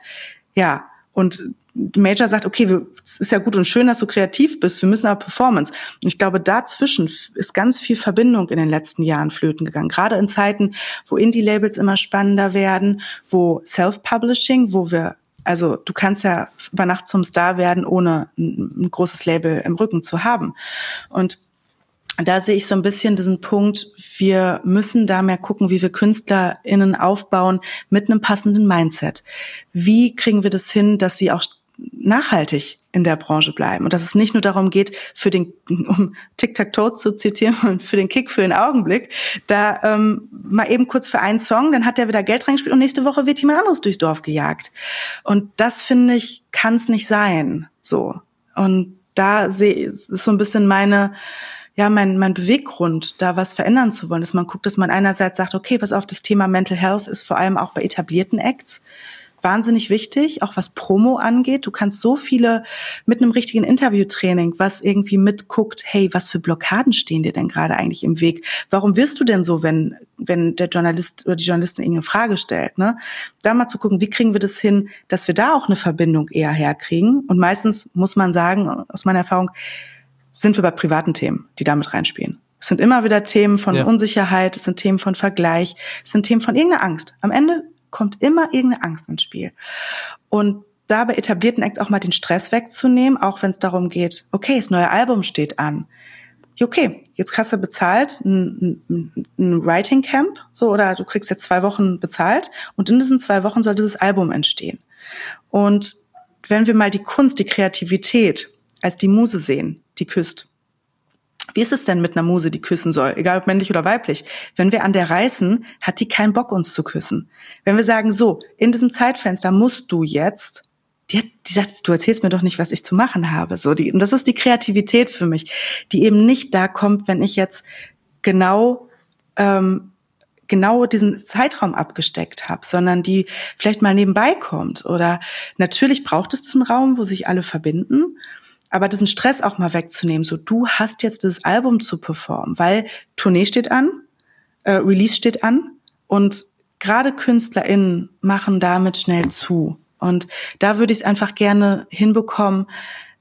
Ja, und Major sagt, okay, es ist ja gut und schön, dass du kreativ bist, wir müssen aber Performance. Und ich glaube, dazwischen ist ganz viel Verbindung in den letzten Jahren flöten gegangen. Gerade in Zeiten, wo Indie-Labels immer spannender werden, wo Self-Publishing, wo wir also du kannst ja über Nacht zum Star werden, ohne ein, ein großes Label im Rücken zu haben. Und da sehe ich so ein bisschen diesen Punkt, wir müssen da mehr gucken, wie wir KünstlerInnen aufbauen mit einem passenden Mindset. Wie kriegen wir das hin, dass sie auch nachhaltig in der Branche bleiben und dass es nicht nur darum geht, für den, um Tic-Tac-Toe zu zitieren für den Kick, für den Augenblick, da ähm, mal eben kurz für einen Song, dann hat der wieder Geld reingespielt und nächste Woche wird jemand anderes durchs Dorf gejagt. Und das finde ich, kann es nicht sein. So. Und da sehe ist so ein bisschen meine ja, mein, mein Beweggrund, da was verändern zu wollen, dass man guckt, dass man einerseits sagt, okay, pass auf, das Thema Mental Health ist vor allem auch bei etablierten Acts wahnsinnig wichtig, auch was Promo angeht. Du kannst so viele mit einem richtigen Interviewtraining, was irgendwie mitguckt, hey, was für Blockaden stehen dir denn gerade eigentlich im Weg? Warum wirst du denn so, wenn, wenn der Journalist oder die Journalistin irgendeine Frage stellt? Ne? Da mal zu gucken, wie kriegen wir das hin, dass wir da auch eine Verbindung eher herkriegen? Und meistens muss man sagen, aus meiner Erfahrung, sind wir bei privaten Themen, die damit reinspielen. Es sind immer wieder Themen von ja. Unsicherheit, es sind Themen von Vergleich, es sind Themen von irgendeiner Angst. Am Ende kommt immer irgendeine Angst ins Spiel. Und da bei etablierten Acts auch mal den Stress wegzunehmen, auch wenn es darum geht, okay, das neue Album steht an. Okay, jetzt hast du bezahlt, ein, ein, ein Writing Camp, so, oder du kriegst jetzt zwei Wochen bezahlt und in diesen zwei Wochen soll dieses Album entstehen. Und wenn wir mal die Kunst, die Kreativität als die Muse sehen, die küsst, wie ist es denn mit einer Muse, die küssen soll, egal ob männlich oder weiblich? Wenn wir an der reißen, hat die keinen Bock, uns zu küssen. Wenn wir sagen, so, in diesem Zeitfenster musst du jetzt, die, hat, die sagt, du erzählst mir doch nicht, was ich zu machen habe. So, die, und das ist die Kreativität für mich, die eben nicht da kommt, wenn ich jetzt genau ähm, genau diesen Zeitraum abgesteckt habe, sondern die vielleicht mal nebenbei kommt. Oder natürlich braucht es diesen Raum, wo sich alle verbinden aber diesen Stress auch mal wegzunehmen. So, du hast jetzt das Album zu performen, weil Tournee steht an, äh, Release steht an und gerade KünstlerInnen machen damit schnell zu. Und da würde ich es einfach gerne hinbekommen,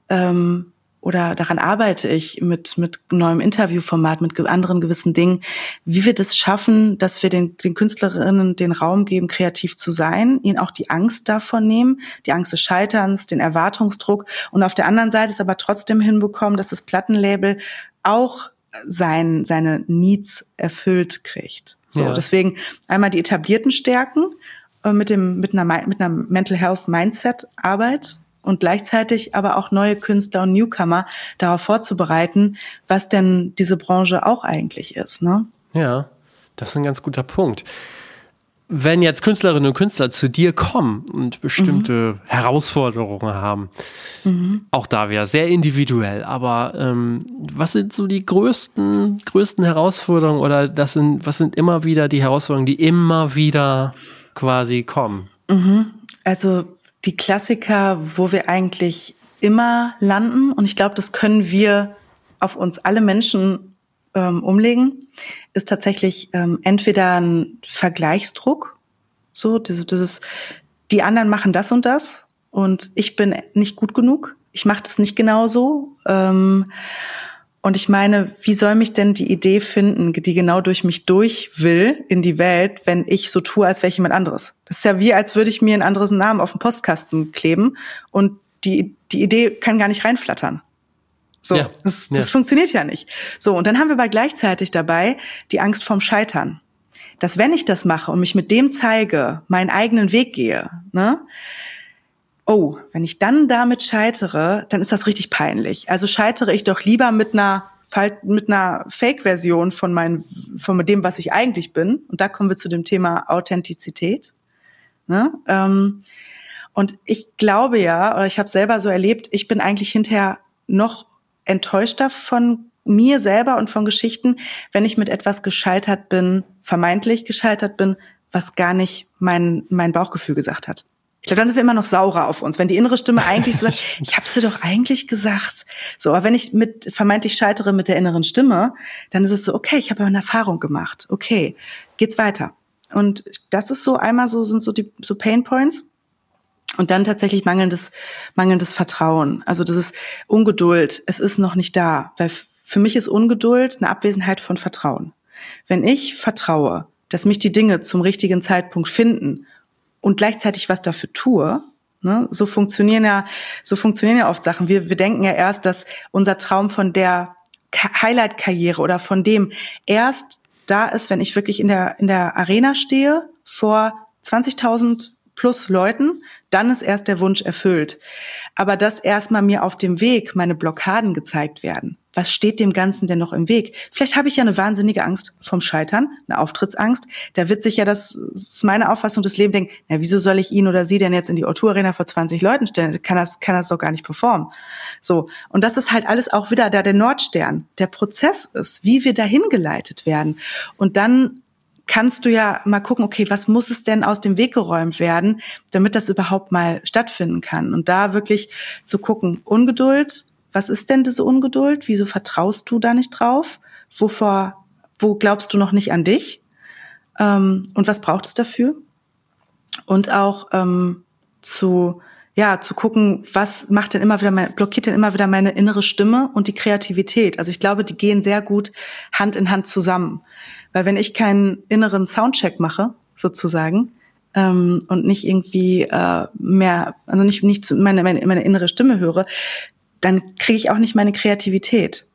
ähm, oder daran arbeite ich mit, mit neuem Interviewformat, mit anderen gewissen Dingen, wie wir das schaffen, dass wir den, den Künstlerinnen den Raum geben, kreativ zu sein, ihnen auch die Angst davon nehmen, die Angst des Scheiterns, den Erwartungsdruck und auf der anderen Seite es aber trotzdem hinbekommen, dass das Plattenlabel auch sein, seine Needs erfüllt kriegt. So, ja. deswegen einmal die etablierten Stärken äh, mit dem, mit einer, mit einer Mental Health Mindset Arbeit, und gleichzeitig aber auch neue Künstler und Newcomer darauf vorzubereiten, was denn diese Branche auch eigentlich ist. Ne? Ja, das ist ein ganz guter Punkt. Wenn jetzt Künstlerinnen und Künstler zu dir kommen und bestimmte mhm. Herausforderungen haben, mhm. auch da wäre sehr individuell, aber ähm, was sind so die größten, größten Herausforderungen oder das sind, was sind immer wieder die Herausforderungen, die immer wieder quasi kommen? Mhm. Also die Klassiker, wo wir eigentlich immer landen. Und ich glaube, das können wir auf uns alle Menschen ähm, umlegen, ist tatsächlich ähm, entweder ein Vergleichsdruck, so dieses, dieses, die anderen machen das und das und ich bin nicht gut genug, ich mache das nicht genauso. Ähm, und ich meine, wie soll mich denn die Idee finden, die genau durch mich durch will in die Welt, wenn ich so tue, als wäre ich jemand anderes? Das ist ja wie, als würde ich mir einen anderen Namen auf den Postkasten kleben und die, die Idee kann gar nicht reinflattern. So, ja, das, das ja. funktioniert ja nicht. So, und dann haben wir aber gleichzeitig dabei die Angst vorm Scheitern. Dass wenn ich das mache und mich mit dem zeige, meinen eigenen Weg gehe, ne, oh, wenn ich dann damit scheitere, dann ist das richtig peinlich. Also scheitere ich doch lieber mit einer mit einer Fake-Version von meinem, von dem, was ich eigentlich bin. Und da kommen wir zu dem Thema Authentizität. Ne? Ähm, und ich glaube ja, oder ich habe selber so erlebt, ich bin eigentlich hinterher noch enttäuschter von mir selber und von Geschichten, wenn ich mit etwas gescheitert bin, vermeintlich gescheitert bin, was gar nicht mein, mein Bauchgefühl gesagt hat. Ich glaube, dann sind wir immer noch saurer auf uns, wenn die innere Stimme eigentlich so sagt, ich habe dir doch eigentlich gesagt. So, aber wenn ich mit vermeintlich scheitere mit der inneren Stimme, dann ist es so, okay, ich habe eine Erfahrung gemacht. Okay, geht's weiter. Und das ist so einmal so sind so die so Pain Points und dann tatsächlich mangelndes mangelndes Vertrauen. Also das ist Ungeduld. Es ist noch nicht da, weil für mich ist Ungeduld eine Abwesenheit von Vertrauen. Wenn ich vertraue, dass mich die Dinge zum richtigen Zeitpunkt finden und gleichzeitig was dafür tue, ne, so funktionieren ja, so funktionieren ja oft Sachen. Wir, wir denken ja erst, dass unser Traum von der Highlight-Karriere oder von dem erst da ist, wenn ich wirklich in der, in der Arena stehe vor 20.000 plus Leuten, dann ist erst der Wunsch erfüllt. Aber dass erstmal mir auf dem Weg meine Blockaden gezeigt werden. Was steht dem Ganzen denn noch im Weg? Vielleicht habe ich ja eine wahnsinnige Angst vom Scheitern, eine Auftrittsangst. Da wird sich ja, das, das ist meine Auffassung des Lebens, denken, na, wieso soll ich ihn oder sie denn jetzt in die O2 Arena vor 20 Leuten stellen? Kann das, kann das doch gar nicht performen. So. Und das ist halt alles auch wieder da der Nordstern, der Prozess ist, wie wir dahin geleitet werden. Und dann kannst du ja mal gucken, okay, was muss es denn aus dem Weg geräumt werden, damit das überhaupt mal stattfinden kann? Und da wirklich zu gucken, Ungeduld, was ist denn diese Ungeduld? Wieso vertraust du da nicht drauf? Wovor, wo glaubst du noch nicht an dich? Ähm, und was braucht es dafür? Und auch ähm, zu ja, zu gucken, was macht denn immer wieder, mein, blockiert denn immer wieder meine innere Stimme und die Kreativität. Also ich glaube, die gehen sehr gut Hand in Hand zusammen. Weil wenn ich keinen inneren Soundcheck mache, sozusagen, ähm, und nicht irgendwie äh, mehr, also nicht, nicht meine, meine, meine innere Stimme höre, dann kriege ich auch nicht meine Kreativität.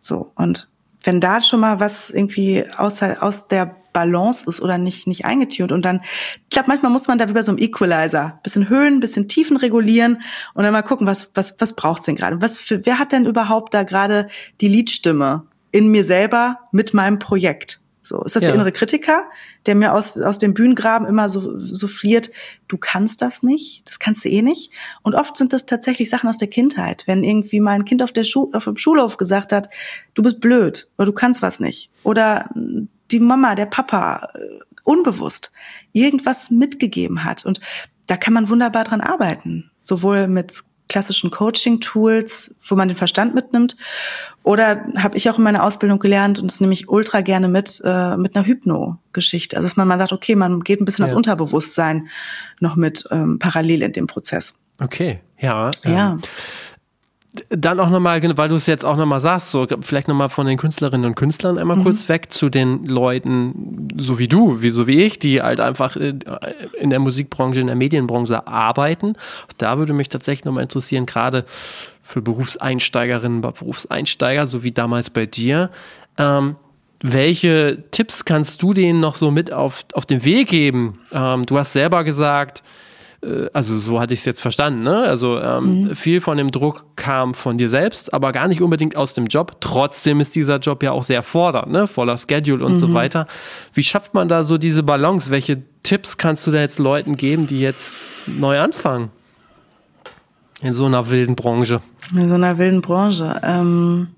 So, und wenn da schon mal was irgendwie aus, aus der Balance ist oder nicht, nicht eingetunt. Und dann, ich glaube, manchmal muss man da wie bei so einem Equalizer bisschen Höhen, bisschen Tiefen regulieren und dann mal gucken, was, was, was braucht's denn gerade? Was für, wer hat denn überhaupt da gerade die Liedstimme in mir selber mit meinem Projekt? So, ist das ja. der innere Kritiker, der mir aus, aus dem Bühnengraben immer so, so fliert, du kannst das nicht, das kannst du eh nicht. Und oft sind das tatsächlich Sachen aus der Kindheit. Wenn irgendwie mein Kind auf, der Schu auf dem Schulhof gesagt hat, du bist blöd oder du kannst was nicht. Oder die Mama, der Papa äh, unbewusst irgendwas mitgegeben hat. Und da kann man wunderbar dran arbeiten. Sowohl mit klassischen Coaching-Tools, wo man den Verstand mitnimmt. Oder habe ich auch in meiner Ausbildung gelernt und das nehme ich ultra gerne mit, äh, mit einer Hypno-Geschichte. Also dass man mal sagt, okay, man geht ein bisschen ja. ans Unterbewusstsein noch mit ähm, parallel in dem Prozess. Okay, ja. Ja. Dann auch nochmal, weil du es jetzt auch nochmal sagst, so vielleicht nochmal von den Künstlerinnen und Künstlern einmal mhm. kurz weg zu den Leuten, so wie du, wie so wie ich, die halt einfach äh, in der Musikbranche, in der Medienbranche arbeiten. Da würde mich tatsächlich nochmal interessieren, gerade für Berufseinsteigerinnen, Berufseinsteiger, so wie damals bei dir. Ähm, welche Tipps kannst du denen noch so mit auf, auf den Weg geben? Ähm, du hast selber gesagt, also so hatte ich es jetzt verstanden, ne? Also ähm, mhm. viel von dem Druck kam von dir selbst, aber gar nicht unbedingt aus dem Job. Trotzdem ist dieser Job ja auch sehr fordernd, ne? Voller Schedule und mhm. so weiter. Wie schafft man da so diese Balance? Welche Tipps kannst du da jetzt Leuten geben, die jetzt neu anfangen? In so einer wilden Branche. In so einer wilden Branche. Ähm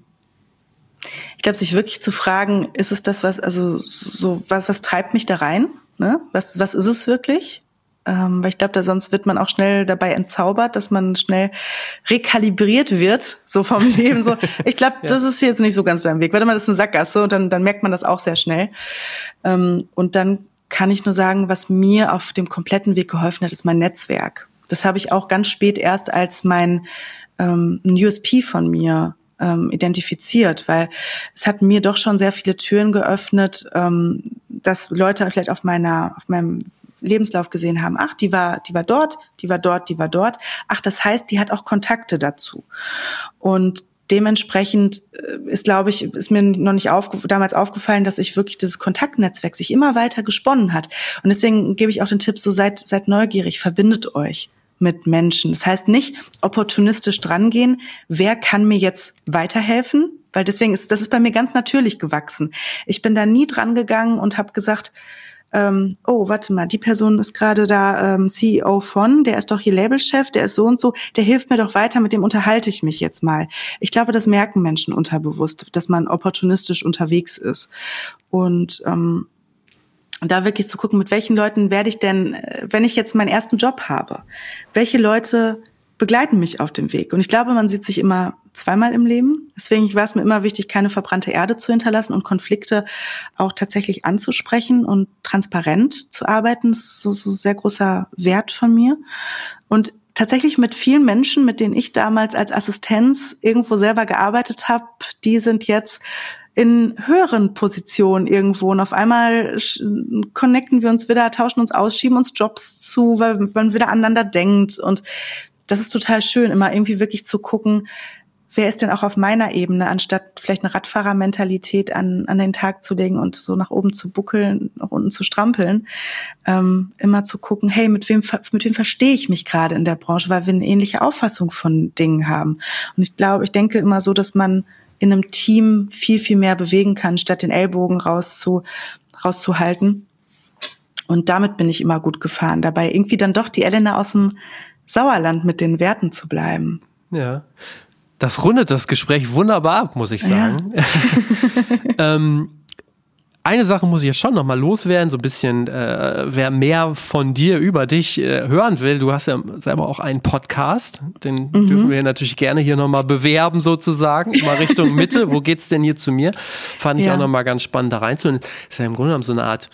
ich glaube, sich wirklich zu fragen, ist es das, was, also so, was, was treibt mich da rein? Ne? Was, was ist es wirklich? Ähm, weil ich glaube, da sonst wird man auch schnell dabei entzaubert, dass man schnell rekalibriert wird, so vom Leben. So, ich glaube, ja. das ist jetzt nicht so ganz dein Weg. Warte mal, das ist eine Sackgasse und dann, dann merkt man das auch sehr schnell. Ähm, und dann kann ich nur sagen, was mir auf dem kompletten Weg geholfen hat, ist mein Netzwerk. Das habe ich auch ganz spät erst als mein ähm, ein USP von mir ähm, identifiziert, weil es hat mir doch schon sehr viele Türen geöffnet, ähm, dass Leute vielleicht auf meiner, auf meinem Lebenslauf gesehen haben, ach, die war, die war dort, die war dort, die war dort. Ach, das heißt, die hat auch Kontakte dazu. Und dementsprechend äh, ist, glaube ich, ist mir noch nicht aufge damals aufgefallen, dass ich wirklich dieses Kontaktnetzwerk sich immer weiter gesponnen hat. Und deswegen gebe ich auch den Tipp, so seid, seid neugierig, verbindet euch mit Menschen. Das heißt nicht opportunistisch drangehen, wer kann mir jetzt weiterhelfen? Weil deswegen ist, das ist bei mir ganz natürlich gewachsen. Ich bin da nie dran gegangen und habe gesagt, ähm, oh, warte mal, die Person ist gerade da ähm, CEO von, der ist doch hier Labelchef, der ist so und so, der hilft mir doch weiter, mit dem unterhalte ich mich jetzt mal. Ich glaube, das merken Menschen unterbewusst, dass man opportunistisch unterwegs ist. Und ähm, da wirklich zu gucken, mit welchen Leuten werde ich denn, äh, wenn ich jetzt meinen ersten Job habe, welche Leute begleiten mich auf dem Weg. Und ich glaube, man sieht sich immer zweimal im Leben. Deswegen war es mir immer wichtig, keine verbrannte Erde zu hinterlassen und Konflikte auch tatsächlich anzusprechen und transparent zu arbeiten. Das ist so, so sehr großer Wert von mir. Und tatsächlich mit vielen Menschen, mit denen ich damals als Assistenz irgendwo selber gearbeitet habe, die sind jetzt in höheren Positionen irgendwo und auf einmal connecten wir uns wieder, tauschen uns aus, schieben uns Jobs zu, weil man wieder aneinander denkt und das ist total schön, immer irgendwie wirklich zu gucken, wer ist denn auch auf meiner Ebene, anstatt vielleicht eine Radfahrermentalität an, an den Tag zu legen und so nach oben zu buckeln, nach unten zu strampeln, ähm, immer zu gucken, hey, mit wem, mit wem verstehe ich mich gerade in der Branche, weil wir eine ähnliche Auffassung von Dingen haben. Und ich glaube, ich denke immer so, dass man in einem Team viel, viel mehr bewegen kann, statt den Ellbogen rauszu, rauszuhalten. Und damit bin ich immer gut gefahren. Dabei irgendwie dann doch die Elena aus dem Sauerland mit den Werten zu bleiben. Ja. Das rundet das Gespräch wunderbar ab, muss ich sagen. Ja. ähm, eine Sache muss ich jetzt schon nochmal loswerden, so ein bisschen, äh, wer mehr von dir über dich äh, hören will, du hast ja selber auch einen Podcast, den mhm. dürfen wir natürlich gerne hier nochmal bewerben sozusagen, mal Richtung Mitte, wo geht's denn hier zu mir? Fand ich ja. auch nochmal ganz spannend da reinzuhören. Ist ja im Grunde genommen so eine Art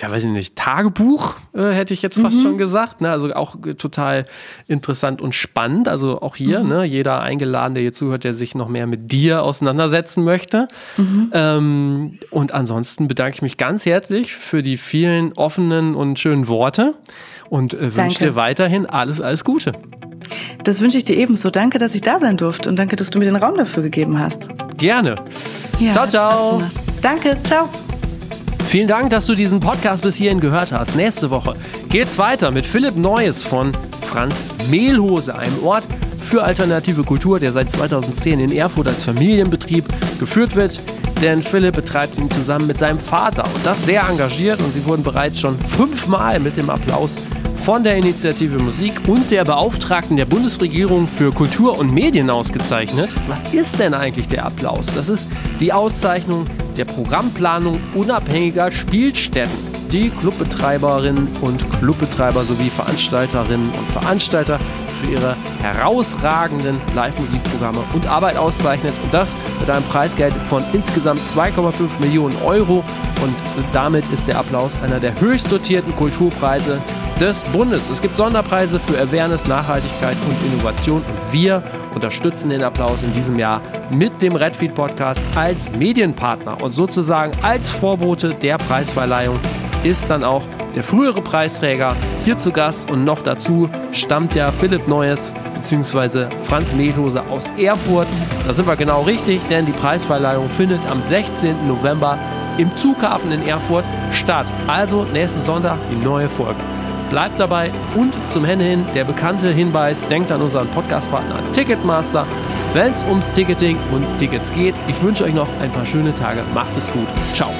ja, weiß ich nicht, Tagebuch, äh, hätte ich jetzt fast mhm. schon gesagt. Ne? Also auch total interessant und spannend. Also auch hier, mhm. ne? jeder eingeladen, der hier zuhört, der sich noch mehr mit dir auseinandersetzen möchte. Mhm. Ähm, und ansonsten bedanke ich mich ganz herzlich für die vielen offenen und schönen Worte und äh, wünsche dir weiterhin alles, alles Gute. Das wünsche ich dir ebenso. Danke, dass ich da sein durfte und danke, dass du mir den Raum dafür gegeben hast. Gerne. Ja, ciao, ciao. Danke, ciao. Vielen Dank, dass du diesen Podcast bis hierhin gehört hast. Nächste Woche geht's weiter mit Philipp Neues von Franz Mehlhose, einem Ort für alternative Kultur, der seit 2010 in Erfurt als Familienbetrieb geführt wird. Denn Philipp betreibt ihn zusammen mit seinem Vater und das sehr engagiert und sie wurden bereits schon fünfmal mit dem Applaus von der Initiative Musik und der Beauftragten der Bundesregierung für Kultur und Medien ausgezeichnet. Was ist denn eigentlich der Applaus? Das ist die Auszeichnung der Programmplanung unabhängiger Spielstätten. Die Clubbetreiberinnen und Clubbetreiber sowie Veranstalterinnen und Veranstalter für ihre herausragenden Live-Musikprogramme und Arbeit auszeichnet. Und das mit einem Preisgeld von insgesamt 2,5 Millionen Euro. Und damit ist der Applaus einer der höchst dotierten Kulturpreise des Bundes. Es gibt Sonderpreise für Awareness, Nachhaltigkeit und Innovation und wir unterstützen den Applaus in diesem Jahr mit dem Redfeed Podcast als Medienpartner und sozusagen als Vorbote der Preisverleihung ist dann auch der frühere Preisträger hier zu Gast und noch dazu stammt ja Philipp Neues bzw. Franz Mehlhose aus Erfurt. Da sind wir genau richtig, denn die Preisverleihung findet am 16. November im Zughafen in Erfurt statt. Also nächsten Sonntag die neue Folge. Bleibt dabei und zum Ende hin der bekannte Hinweis, denkt an unseren Podcastpartner Ticketmaster, wenn es ums Ticketing und Tickets geht. Ich wünsche euch noch ein paar schöne Tage. Macht es gut. Ciao.